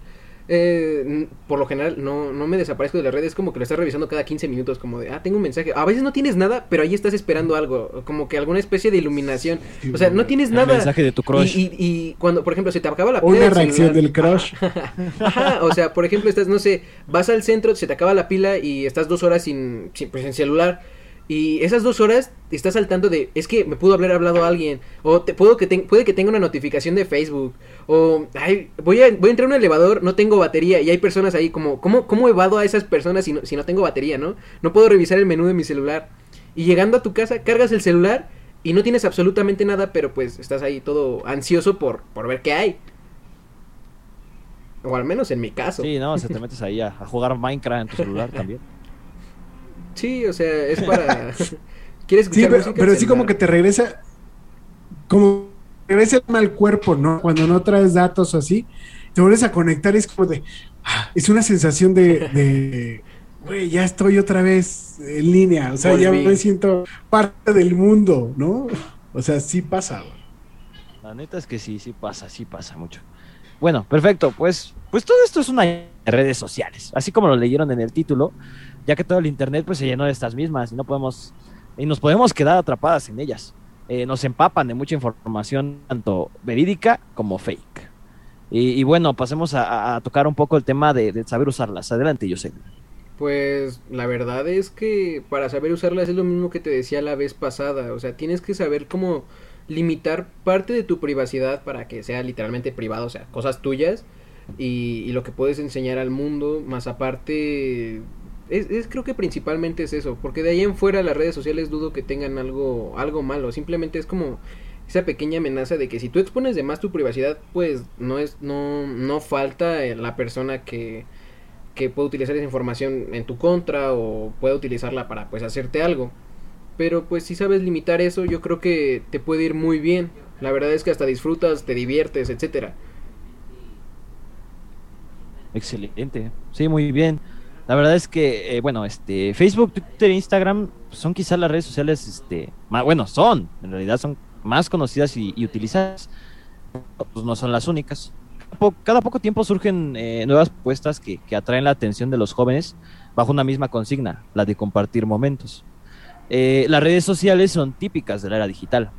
eh, por lo general no, no me desaparezco de la red, es como que lo estás revisando cada 15 minutos, como de, ah, tengo un mensaje. A veces no tienes nada, pero ahí estás esperando algo, como que alguna especie de iluminación. o sea, no tienes nada. mensaje de tu crush. Y, cuando, por ejemplo, se te acaba la pila. Una reacción del crush. Ajá, o sea, por ejemplo, estás, no sé, vas al centro, se te acaba la pila y estás dos horas sin, sin pues, en celular y esas dos horas te estás saltando de, es que me pudo haber hablado alguien, o te, puedo que puede que tenga una notificación de Facebook, o ay, voy, a, voy a entrar a un elevador, no tengo batería, y hay personas ahí como, ¿cómo, cómo evado a esas personas si no, si no tengo batería, no? No puedo revisar el menú de mi celular. Y llegando a tu casa, cargas el celular y no tienes absolutamente nada, pero pues estás ahí todo ansioso por, por ver qué hay. O al menos en mi caso. Sí, no, se te metes ahí a jugar Minecraft en tu celular también. Sí, o sea, es para. ¿Quieres escuchar sí, pero, sí como que te regresa. Como regresa al cuerpo, ¿no? Cuando no traes datos o así, te vuelves a conectar y es como de. Ah, es una sensación de. Güey, ya estoy otra vez en línea. O sea, ya me siento parte del mundo, ¿no? O sea, sí pasa. La neta es que sí, sí pasa, sí pasa mucho. Bueno, perfecto. Pues, pues todo esto es una redes sociales. Así como lo leyeron en el título, ya que todo el internet pues se llenó de estas mismas y no podemos y nos podemos quedar atrapadas en ellas. Eh, nos empapan de mucha información tanto verídica como fake. Y, bueno, pasemos a, tocar un poco el tema de, saber usarlas. Adelante, yo sé. Pues la verdad es que para saber usarlas es lo mismo que te decía la vez pasada. O sea, tienes que saber cómo limitar parte de tu privacidad para que sea literalmente privado, o sea, cosas tuyas y, y lo que puedes enseñar al mundo, más aparte es, creo que principalmente es eso, porque de ahí en fuera las redes sociales dudo que tengan algo, algo malo, simplemente es como esa pequeña amenaza de que si tú expones de más tu privacidad, pues no es, no, no falta la persona que, que puede utilizar esa información en tu contra o puede utilizarla para pues hacerte algo. Pero pues si sabes limitar eso, yo creo que te puede ir muy bien. La verdad es que hasta disfrutas, te diviertes, etcétera. Excelente. Sí, muy bien. La verdad es que, eh, bueno, este, Facebook, Twitter, Instagram son quizás las redes sociales, este, más, bueno, son, en realidad son más conocidas y, utilizadas, pues no son las únicas. Cada poco tiempo surgen eh, nuevas propuestas que, atraen la atención de los jóvenes bajo una misma consigna, la de compartir momentos. Eh, las redes sociales son típicas de la era digital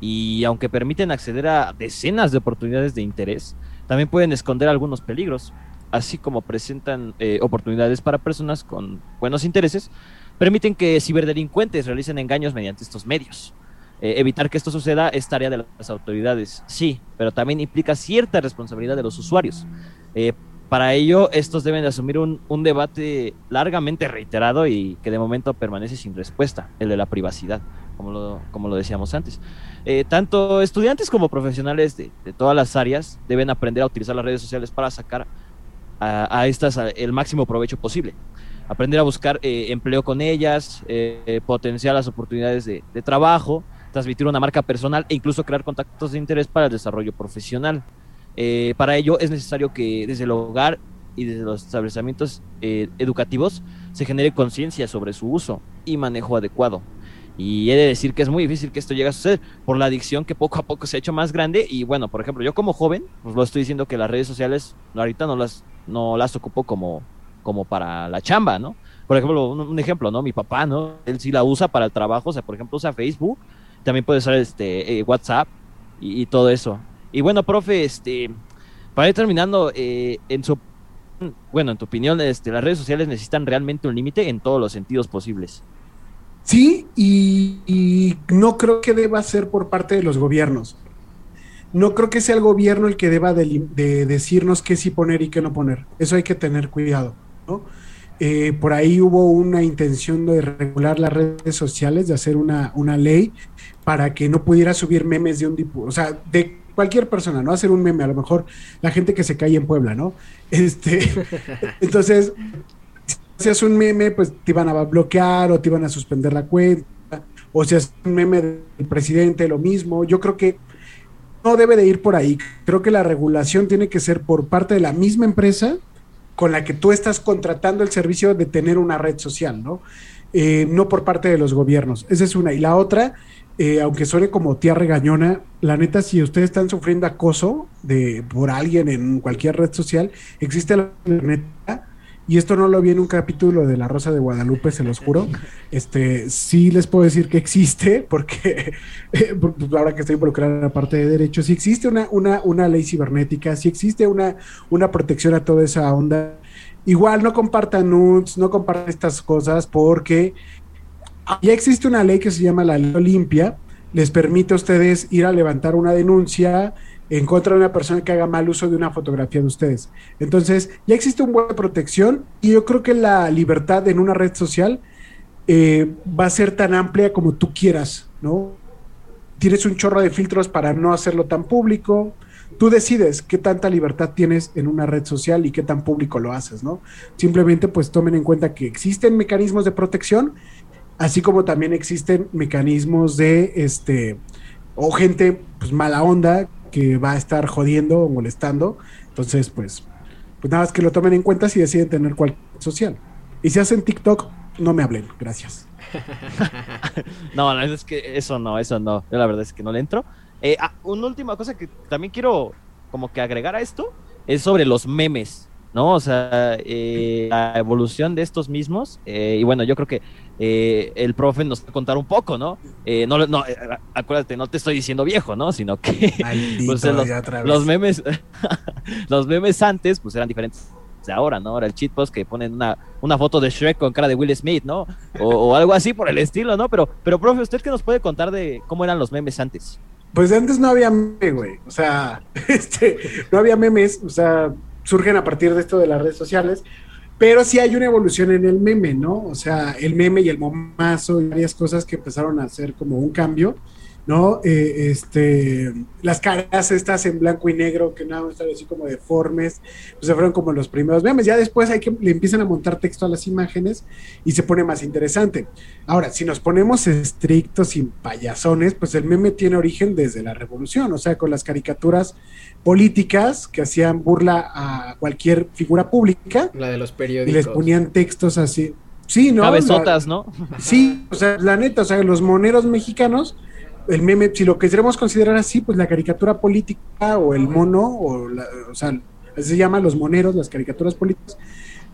y aunque permiten acceder a decenas de oportunidades de interés, también pueden esconder algunos peligros, así como presentan eh, oportunidades para personas con buenos intereses, permiten que ciberdelincuentes realicen engaños mediante estos medios. Eh, evitar que esto suceda es tarea de las autoridades, sí, pero también implica cierta responsabilidad de los usuarios. Eh, para ello, estos deben asumir un, debate largamente reiterado y que de momento permanece sin respuesta, el de la privacidad, como lo, como lo decíamos antes. Tanto estudiantes como profesionales de, todas las áreas deben aprender a utilizar las redes sociales para sacar a, estas el máximo provecho posible. Aprender a buscar empleo con ellas, potenciar las oportunidades de, trabajo, transmitir una marca personal e incluso crear contactos de interés para el desarrollo profesional. Eh, para ello es necesario que desde el hogar y desde los establecimientos eh, educativos se genere conciencia sobre su uso y manejo adecuado. Y he de decir que es muy difícil que esto llegue a suceder por la adicción que poco a poco se ha hecho más grande. Y bueno, por ejemplo, yo como joven, pues lo estoy diciendo que las redes sociales ahorita no las, no las ocupo como, como para la chamba, ¿no? Por ejemplo, un, ejemplo, ¿no? Mi papá, ¿no? Él sí la usa para el trabajo, o sea, por ejemplo, usa Facebook también puede usar este, eh, WhatsApp y, todo eso. Y bueno, profe, este, para ir terminando, eh, en su, bueno, en tu opinión, este, las redes sociales necesitan realmente un límite en todos los sentidos posibles. Sí, y, no creo que deba ser por parte de los gobiernos. No creo que sea el gobierno el que deba de, de decirnos qué sí poner y qué no poner. Eso hay que tener cuidado, ¿no? Eh, por ahí hubo una intención de regular las redes sociales, de hacer una, una ley para que no pudiera subir memes de un tipo, o sea, de cualquier persona, ¿no? Hacer un meme, a lo mejor la gente que se cae en Puebla, ¿no? Este, entonces, haces un meme, pues te iban a bloquear o te iban a suspender la cuenta, o si haces un meme del presidente, lo mismo. Yo creo que no debe de ir por ahí. Creo que la regulación tiene que ser por parte de la misma empresa con la que tú estás contratando el servicio de tener una red social, ¿no? Eh, no por parte de los gobiernos. Esa es una. Y la otra, eh, aunque suene como tía regañona, la neta, si ustedes están sufriendo acoso de, por alguien en cualquier red social, existe la neta y esto no lo vi en un capítulo de La Rosa de Guadalupe, se los juro. Este, sí les puedo decir que existe, porque eh, pues, ahora que estoy involucrado en la parte de derechos, sí existe una, una, una ley cibernética, sí existe una, una protección a toda esa onda. Igual no compartan nudes, no compartan estas cosas, porque ya existe una ley que se llama la Ley Olimpia, les permite a ustedes ir a levantar una denuncia en contra de una persona que haga mal uso de una fotografía de ustedes. Entonces, ya existe un buen protección y yo creo que la libertad en una red social eh, va a ser tan amplia como tú quieras, ¿no? Tienes un chorro de filtros para no hacerlo tan público. Tú decides qué tanta libertad tienes en una red social y qué tan público lo haces, ¿no? Simplemente pues tomen en cuenta que existen mecanismos de protección, así como también existen mecanismos de, este, o gente pues mala onda que va a estar jodiendo o molestando. Entonces, pues, pues nada más que lo tomen en cuenta si deciden tener cualquier social. Y si hacen TikTok, no me hablen. Gracias. no, no, es que eso no, eso no. Yo la verdad es que no le entro. Eh, ah, una última cosa que también quiero como que agregar a esto es sobre los memes. ¿no? O sea, eh, la evolución de estos mismos, eh, y bueno, yo creo que eh, el profe nos va a contar un poco, ¿no? no, no acuérdate, no te estoy diciendo viejo, ¿no? Sino que pues, los, memes, los memes antes, pues eran diferentes de ahora, ¿no? Ahora el cheat post que ponen una, una foto de Shrek con cara de Will Smith, ¿no? O, algo así por el estilo, ¿no? Pero, pero, profe, ¿usted qué nos puede contar de cómo eran los memes antes? Pues antes no había meme, güey. O sea, este, no había memes, o sea, surgen a partir de esto de las redes sociales, pero sí hay una evolución en el meme, ¿no? O sea, el meme y el momazo y varias cosas que empezaron a hacer como un cambio. ¿No? Eh, este, las caras estas en blanco y negro que nada más están así como deformes, pues se fueron como los primeros memes. Ya después hay que le empiezan a montar texto a las imágenes y se pone más interesante. Ahora, si nos ponemos estrictos y payasones, pues el meme tiene origen desde la revolución, o sea, con las caricaturas políticas que hacían burla a cualquier figura pública. La de los periódicos. Y les ponían textos así. Sí, ¿no? Cabezotas, ¿no? Sí, o sea, la neta, o sea, los moneros mexicanos el meme, si lo quisiéramos considerar así, pues la caricatura política o el mono, o, o sea, se llama los moneros, las caricaturas políticas,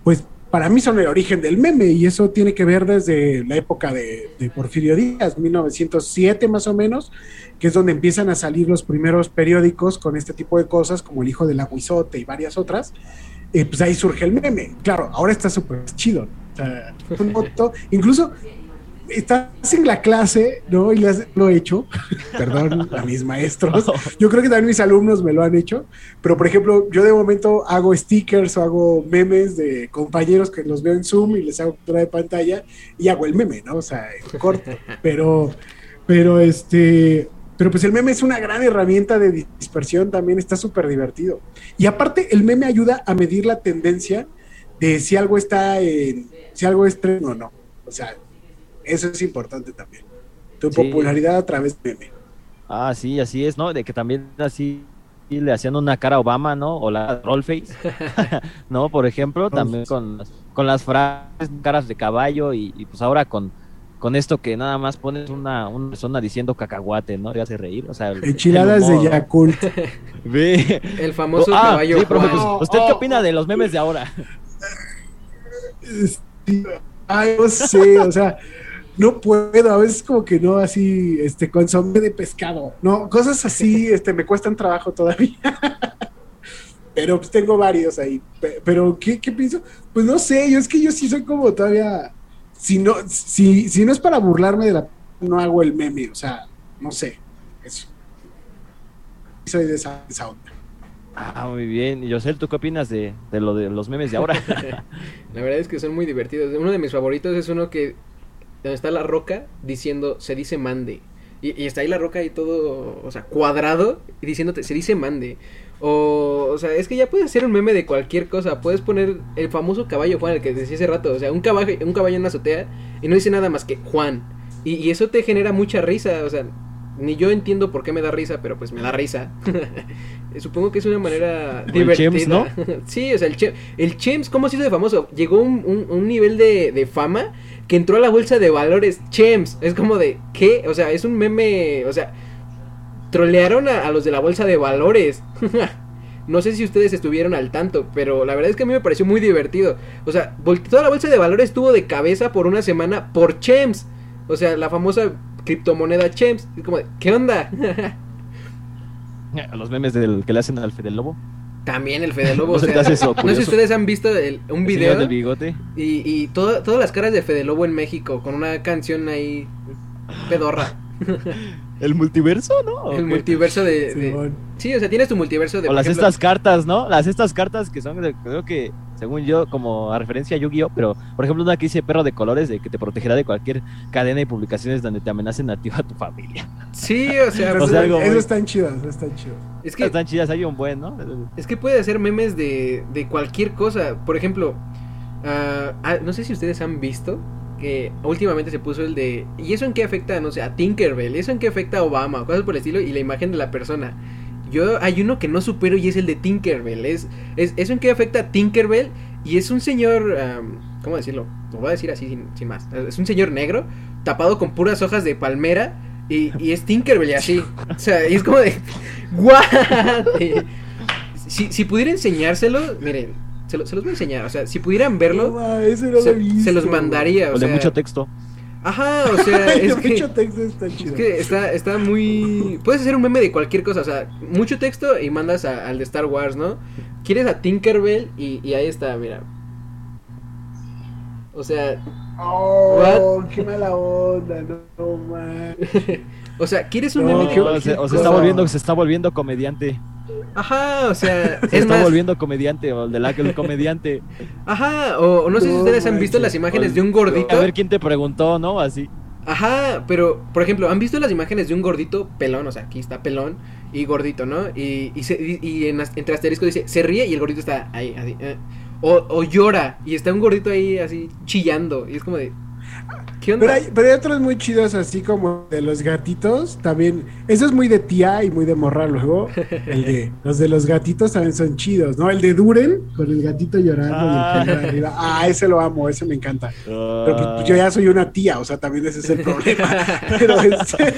pues para mí son el origen del meme y eso tiene que ver desde la época de, de, Porfirio Díaz, 1907 más o menos, que es donde empiezan a salir los primeros periódicos con este tipo de cosas, como El Hijo del Aguizote y varias otras. Y pues ahí surge el meme. Claro, ahora está súper chido. O sea, un moto, incluso estás en la clase, ¿no? Y lo he hecho, perdón a mis maestros. Yo creo que también mis alumnos me lo han hecho, pero por ejemplo, yo de momento hago stickers o hago memes de compañeros que los veo en Zoom y les hago captura de pantalla y hago el meme, ¿no? O sea, corto, pero, pero este, pero pues el meme es una gran herramienta de dispersión, también está súper divertido. Y aparte, el meme ayuda a medir la tendencia de si algo está en, si algo es tren o no. O sea, eso es importante también. Tu popularidad a través de meme. Ah, sí, así es, ¿no? De que también así le hacían una cara a Obama, ¿no? O la rollface, ¿no? Por ejemplo, también con, con las frases, caras de caballo y, pues ahora con, con esto que nada más pones una, una persona diciendo cacahuate, ¿no? Te hace reír, o sea... Enchiladas de Yakult. Ve. El famoso ah, caballo. Sí, pues, ¿Usted qué opina de los memes de ahora? Ay, no sé, o sea no puedo, a veces como que no así, este, consomé de pescado, no, cosas así, este, me cuestan trabajo todavía. pero pues tengo varios ahí. Pero, ¿qué, ¿qué, pienso? Pues no sé, yo es que yo sí soy como todavía, si no, si, si no es para burlarme de la, no hago el meme, o sea, no sé, eso. Soy de esa, onda. Ah, muy bien. Y José, ¿tú qué opinas de, de, lo de los memes de ahora? la verdad es que son muy divertidos. Uno de mis favoritos es uno que donde está la roca diciendo, se dice mande. Y, está ahí la roca y todo, o sea, cuadrado y diciéndote, se dice mande. O, o sea, es que ya puedes hacer un meme de cualquier cosa. Puedes poner el famoso caballo Juan, el que decía hace rato. O sea, un caballo, un caballo en azotea y no dice nada más que Juan. Y, y eso te genera mucha risa. O sea, ni yo entiendo por qué me da risa, pero pues me da risa. Supongo que es una manera divertida. Chems, ¿no? sí, o sea, el, Chems, el Chems, ¿cómo se hizo de famoso? Llegó un, un, un nivel de, de, fama que entró a la bolsa de valores Chems. Es como de, ¿qué? O sea, es un meme, o sea, trolearon a, los de la bolsa de valores. no sé si ustedes estuvieron al tanto, pero la verdad es que a mí me pareció muy divertido. O sea, toda la bolsa de valores estuvo de cabeza por una semana por Chems. O sea, la famosa criptomoneda Chems. Es como de, ¿qué onda? los memes del que le hacen al Fede Lobo. También el Fede Lobo. no, sé si ustedes han visto un video. del bigote. Y, y todas las caras de Fede Lobo en México, con una canción ahí pedorra. El multiverso, ¿no? El multiverso de, Sí, o sea, tienes tu multiverso de. O las estas cartas, ¿no? Las estas cartas que son, creo que, según yo, como a referencia a Yu-Gi-Oh! Pero, por ejemplo, una que dice perro de colores, de que te protegerá de cualquier cadena y publicaciones donde te amenacen a ti o a tu familia. Sí, o sea, o sea eso están chidas, están chidas. Es que, están chidas, hay un buen, ¿no? Es que puede hacer memes de, de cualquier cosa. Por ejemplo, ah, no sé si ustedes han visto que últimamente se puso el de ¿y eso en qué afecta, no sé, a Tinkerbell? ¿Eso en qué afecta a Obama? cosas por el estilo y la imagen de la persona. Yo hay uno que no supero y es el de Tinkerbell. Es, es eso en qué afecta a Tinkerbell y es un señor ¿cómo decirlo? Lo voy a decir así sin, más. Es un señor negro tapado con puras hojas de palmera y, y es Tinkerbell y así. O sea, y es como de ¿what? si, si pudiera enseñárselo, miren, se, los voy a enseñar. O sea, si pudieran verlo, se, los mandaría. O, de mucho texto. Ajá, o sea, es que, mucho texto está chido. Es que está, está muy... Puedes hacer un meme de cualquier cosa, o sea, mucho texto y mandas al de Star Wars, ¿no? Quieres a Tinkerbell y, y ahí está, mira. O sea... Oh, qué mala onda, no, man. o sea, ¿quieres un meme de o, se, o se está volviendo, se está volviendo comediante. Ajá, o sea, se está volviendo comediante o el de la que el comediante. Ajá, o, no sé si ustedes han visto las imágenes de un gordito. A ver quién te preguntó, ¿no? Así. Ajá, pero por ejemplo, ¿han visto las imágenes de un gordito pelón? O sea, aquí está pelón y gordito, ¿no? Y, y, y, en, entre asterisco dice, se ríe y el gordito está ahí, así. Eh. O, o llora y está un gordito ahí así chillando. Y es como de, pero hay, pero hay otros muy chidos, así como de los gatitos. También, eso es muy de tía y muy de morra luego. El de, los de los gatitos también son chidos, ¿no? El de Duren, con el gatito llorando ah. y el arriba. Ah, ese lo amo, ese me encanta. Pero pues, pues, yo ya soy una tía, o sea, también ese es el problema. pero, este,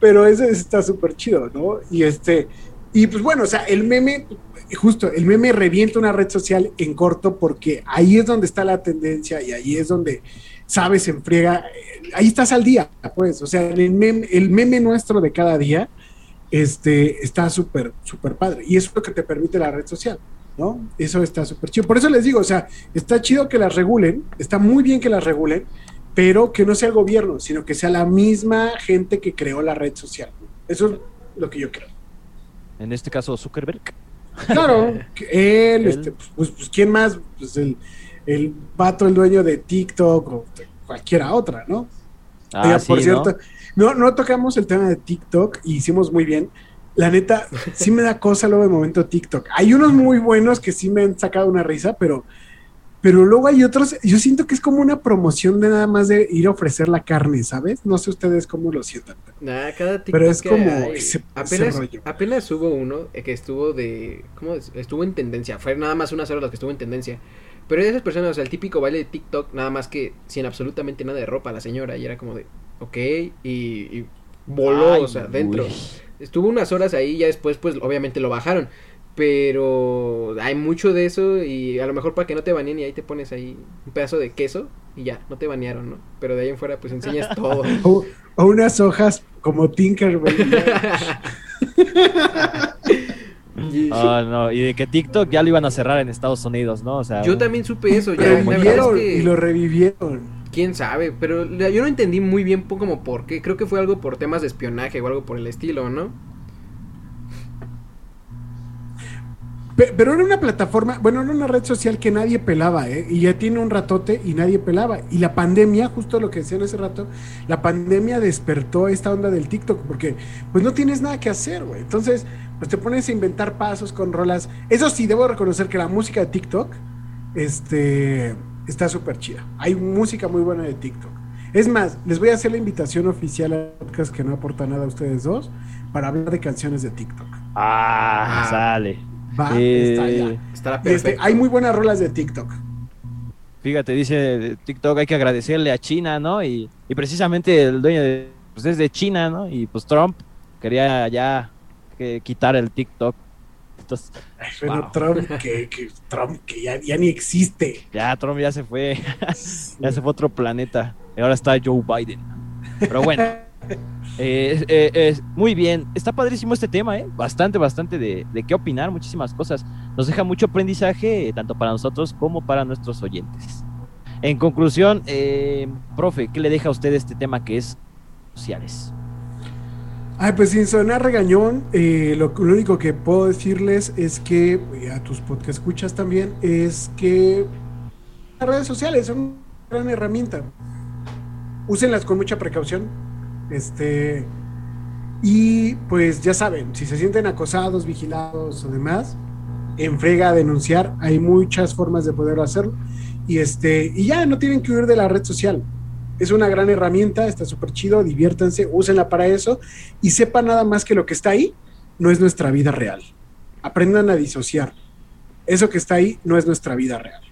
pero ese está súper chido, ¿no? Y este, Y pues bueno, o sea, el meme, justo, el meme revienta una red social en corto porque ahí es donde está la tendencia y ahí es donde sabes, se enfriega. Ahí estás al día, pues. O sea, el meme, el meme nuestro de cada día este, está súper, súper padre. Y eso es lo que te permite la red social, ¿no? Eso está súper chido. Por eso les digo, o sea, está chido que las regulen, está muy bien que las regulen, pero que no sea el gobierno, sino que sea la misma gente que creó la red social. Eso es lo que yo creo. En este caso, Zuckerberg. Claro, él, este, pues, pues, ¿quién más? Pues el, el pato, el dueño de TikTok o cualquiera otra, ¿no? Ah, por cierto, ¿no? ¿no? tocamos el tema de TikTok y hicimos muy bien. La neta, sí me da cosa luego de momento TikTok. Hay unos muy buenos que sí me han sacado una risa, pero pero luego hay otros, yo siento que es como una promoción de nada más de ir a ofrecer la carne, ¿sabes? No sé ustedes cómo lo sientan. Nah, cada TikTok pero es como apenas, apenas hubo uno que estuvo de, ¿cómo estuvo en tendencia? Fue nada más unas horas las que estuvo en tendencia. Pero esas personas, o sea, el típico baile de TikTok, nada más que sin absolutamente nada de ropa la señora, y era como de, ok, y, voló, o sea, dentro. Estuvo unas horas ahí, y ya después, pues, obviamente lo bajaron. Pero hay mucho de eso y a lo mejor para que no te baneen y ahí te pones ahí un pedazo de queso y ya, no te banearon, ¿no? Pero de ahí en fuera pues enseñas todo. o, unas hojas como Tinkerbell. Ah, no, y de que TikTok ya lo iban a cerrar en Estados Unidos, ¿no? O sea, yo también supe eso, ya. Revivieron y lo revivieron. Quién sabe, pero yo no entendí muy bien como por qué. Creo que fue algo por temas de espionaje o algo por el estilo, ¿no? Pero era una plataforma, bueno, era una red social que nadie pelaba, ¿eh? Y ya tiene un ratote y nadie pelaba. Y la pandemia, justo lo que decían hace rato, la pandemia despertó esta onda del TikTok, porque pues no tienes nada que hacer, güey. Entonces, pues te pones a inventar pasos con rolas. Eso sí, debo reconocer que la música de TikTok, este, está súper chida. Hay música muy buena de TikTok. Es más, les voy a hacer la invitación oficial a podcast que no aporta nada a ustedes dos para hablar de canciones de TikTok. Ah, ah. sale. Eh, este, hay muy buenas rolas de TikTok. Fíjate, dice TikTok hay que agradecerle a China, ¿no? Y, precisamente el dueño de, pues es de China, ¿no? Y pues Trump quería ya que quitar el TikTok. Entonces, Trump, que, Trump que ya, ni existe. Ya, Trump ya se fue. ya se fue a otro planeta. Y ahora está Joe Biden. Pero bueno. Eh, eh muy bien, está padrísimo este tema, ¿eh? bastante, bastante de, qué opinar, muchísimas cosas. Nos deja mucho aprendizaje, tanto para nosotros como para nuestros oyentes. En conclusión, eh, profe, ¿qué le deja a usted este tema que es sociales? Ay, pues sin sonar regañón, lo, único que puedo decirles es que, a tus podcast escuchas también, es que las redes sociales son una gran herramienta. Úsenlas con mucha precaución este, y pues ya saben, si se sienten acosados, vigilados o demás, en frega a denunciar, hay muchas formas de poder hacerlo. Y este, y ya no tienen que huir de la red social. Es una gran herramienta, está súper chido, diviértanse, úsenla para eso y sepan nada más que lo que está ahí no es nuestra vida real. Aprendan a disociar. Eso que está ahí no es nuestra vida real.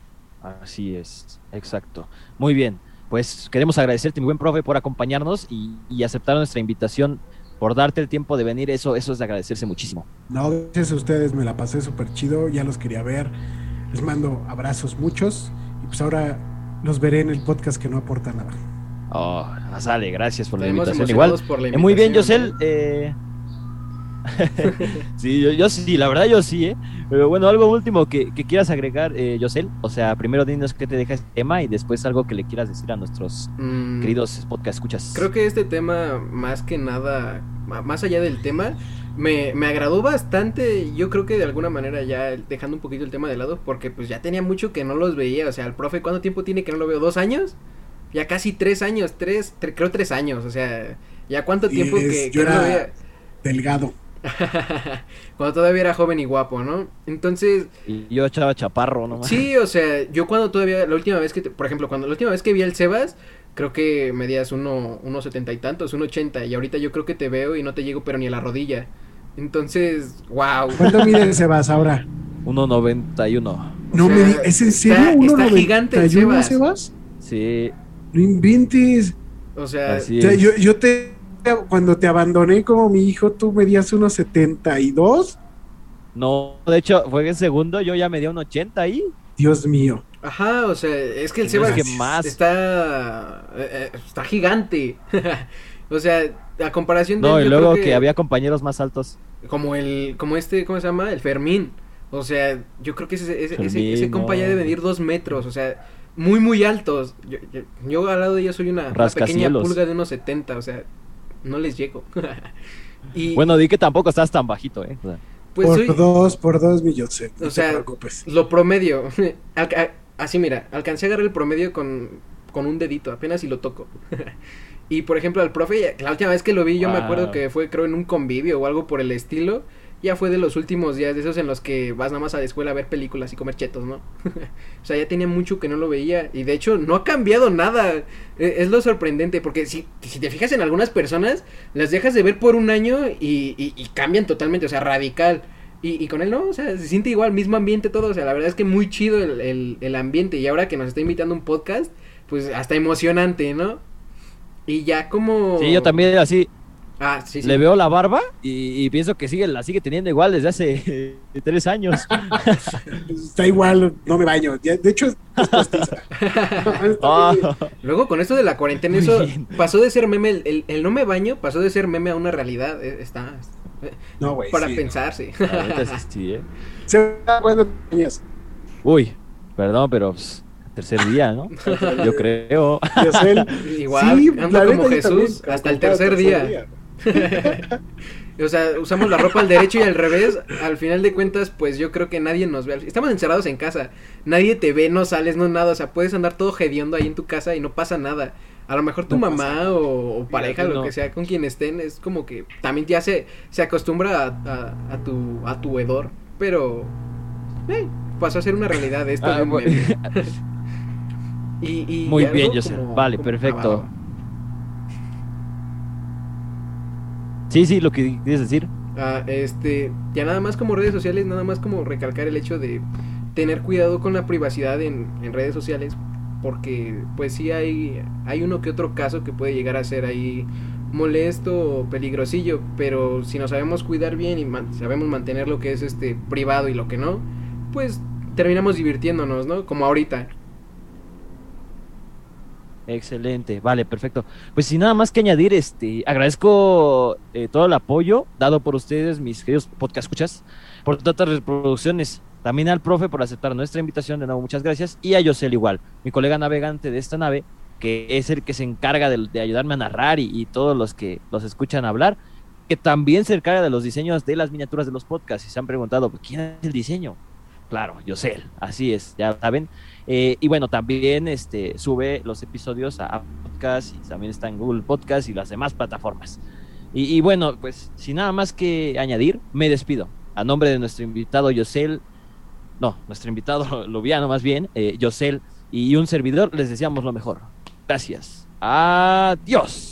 Así es, exacto. Muy bien pues queremos agradecerte, mi buen profe, por acompañarnos y, aceptar nuestra invitación, por darte el tiempo de venir. Eso, eso es de agradecerse muchísimo. No, gracias a ustedes, me la pasé súper chido, ya los quería ver. Les mando abrazos muchos y pues ahora los veré en el podcast que no aporta nada. Oh, sale, gracias por la invitación. Igual, eh, muy bien, Josel. Eh, sí, yo, sí, la verdad yo sí, ¿eh? Pero bueno, algo último que, quieras agregar, eh, Yosel. O sea, primero dinos qué te deja este tema y después algo que le quieras decir a nuestros mm. queridos podcast escuchas. Creo que este tema, más que nada, más allá del tema, me, me, agradó bastante. Yo creo que de alguna manera ya dejando un poquito el tema de lado, porque pues ya tenía mucho que no los veía. O sea, el profe, ¿cuánto tiempo tiene que no lo veo? ¿Dos años? Ya casi tres años, tres, creo tres años. O sea, ya cuánto tiempo que, yo lo veía. Delgado. cuando todavía era joven y guapo, ¿no? Entonces... Y yo echaba chaparro, ¿no? Sí, o sea, yo cuando todavía, la última vez que, por ejemplo, cuando la última vez que vi al Sebas, creo que medías uno, unos setenta y tantos, uno ochenta, y ahorita yo creo que te veo y no te llego pero ni a la rodilla. Entonces, wow. ¿Cuánto mide el Sebas ahora? 1.91. No me ¿es en serio? Está, gigante el Sebas. Sebas. Sí. No inventes. O sea, yo, yo te cuando te abandoné como mi hijo, tú medías unos 72. No, de hecho, fue en segundo, yo ya me di un 80 ahí. Dios mío. Ajá, o sea, es que el Sebas que más. está eh, eh, está gigante. o sea, a comparación de No, él, y luego que... había compañeros más altos. como el como este, ¿cómo se llama? El Fermín. O sea, yo creo que ese, ese, ese- Fermín, ese compa ya no. debe medir dos metros, o sea, muy, muy altos. Yo, yo, yo al lado de ellos soy una, una pequeña pulga de unos 70, o sea, no les llego. y Bueno, di que tampoco estás tan bajito, ¿eh? O sea, pues por soy dos, por dos millones. No O sea, te preocupes. lo promedio. Así mira, alcancé a agarrar el promedio con, con un dedito, apenas si lo toco. y por ejemplo, al profe, la última vez que lo vi, yo me acuerdo que fue, creo, en un convivio o algo por el estilo. Ya fue de los últimos días, de esos en los que vas nada más a la escuela a ver películas y comer chetos, ¿no? o sea, ya tenía mucho que no lo veía. Y de hecho, no ha cambiado nada. E- Es lo sorprendente, porque si, si te fijas en algunas personas, las dejas de ver por un año y, cambian totalmente, o sea, radical. Y, con él no, o sea, se siente igual, mismo ambiente todo, o sea, la verdad es que muy chido el, el, el ambiente y ahora que nos está invitando un podcast, pues hasta emocionante, ¿no? Y ya como... Sí, yo también así Ah, sí, sí. le veo la barba y, y pienso que sigue, la sigue teniendo igual desde hace eh, tres años. Está igual, no me baño. Ya, de hecho, es postiza. Ah. Luego con esto de la cuarentena, eso bien. pasó de ser meme, el, el- el no me baño pasó de ser meme a una realidad, eh, está... eh, No, güey. para sí. pensarse. sí, ¿eh? Se tenías. Uy, perdón, pero pues, tercer día, ¿no? Yo creo. Igual, Sí, ando como Jesús hasta el tercer día. O sea, usamos la ropa al derecho y al revés. Al final de cuentas, pues yo creo que nadie nos ve. Estamos encerrados en casa. Nadie te ve, no sales, no nada. O sea, puedes andar todo hediondo ahí en tu casa y no pasa nada. A lo mejor tu No mamá o, o pareja, lo que sea, con quien estén, es como que también ya se, se acostumbra a, a- a tu, a tu hedor. Pero eh, pasó a ser una realidad esto. Ah, de un. Y- y Muy algo bien, José. como- Vale, como- perfecto. Sí, sí, lo que quieres decir. Ah, este, ya nada más como redes sociales, nada más como recalcar el hecho de tener cuidado con la privacidad en, en redes sociales, porque pues sí hay, hay uno que otro caso que puede llegar a ser ahí molesto o peligrosillo, pero si nos sabemos cuidar bien y sabemos mantener lo que es este privado y lo que no, pues terminamos divirtiéndonos, ¿no? Como ahorita. Excelente, vale, perfecto. Pues sin nada más que añadir, este, agradezco eh, todo el apoyo dado por ustedes, mis queridos podcast escuchas, por tantas reproducciones. También al profe por aceptar nuestra invitación, de nuevo muchas gracias. Y a Yosel igual, mi colega navegante de esta nave, que es el que se encarga de, ayudarme a narrar y, y todos los que los escuchan hablar, que también se encarga de los diseños de las miniaturas de los podcasts. Y se han preguntado, ¿quién es el diseño? Claro, Yosel, así es, ya saben. Eh, y bueno, también este, sube los episodios a Podcast y también está en Google Podcast y las demás plataformas. Y, y bueno, pues sin nada más que añadir, me despido. A nombre de nuestro invitado Yosel, no, nuestro invitado Lubiano más bien, eh, Yosel y un servidor, les deseamos lo mejor. Gracias. Adiós.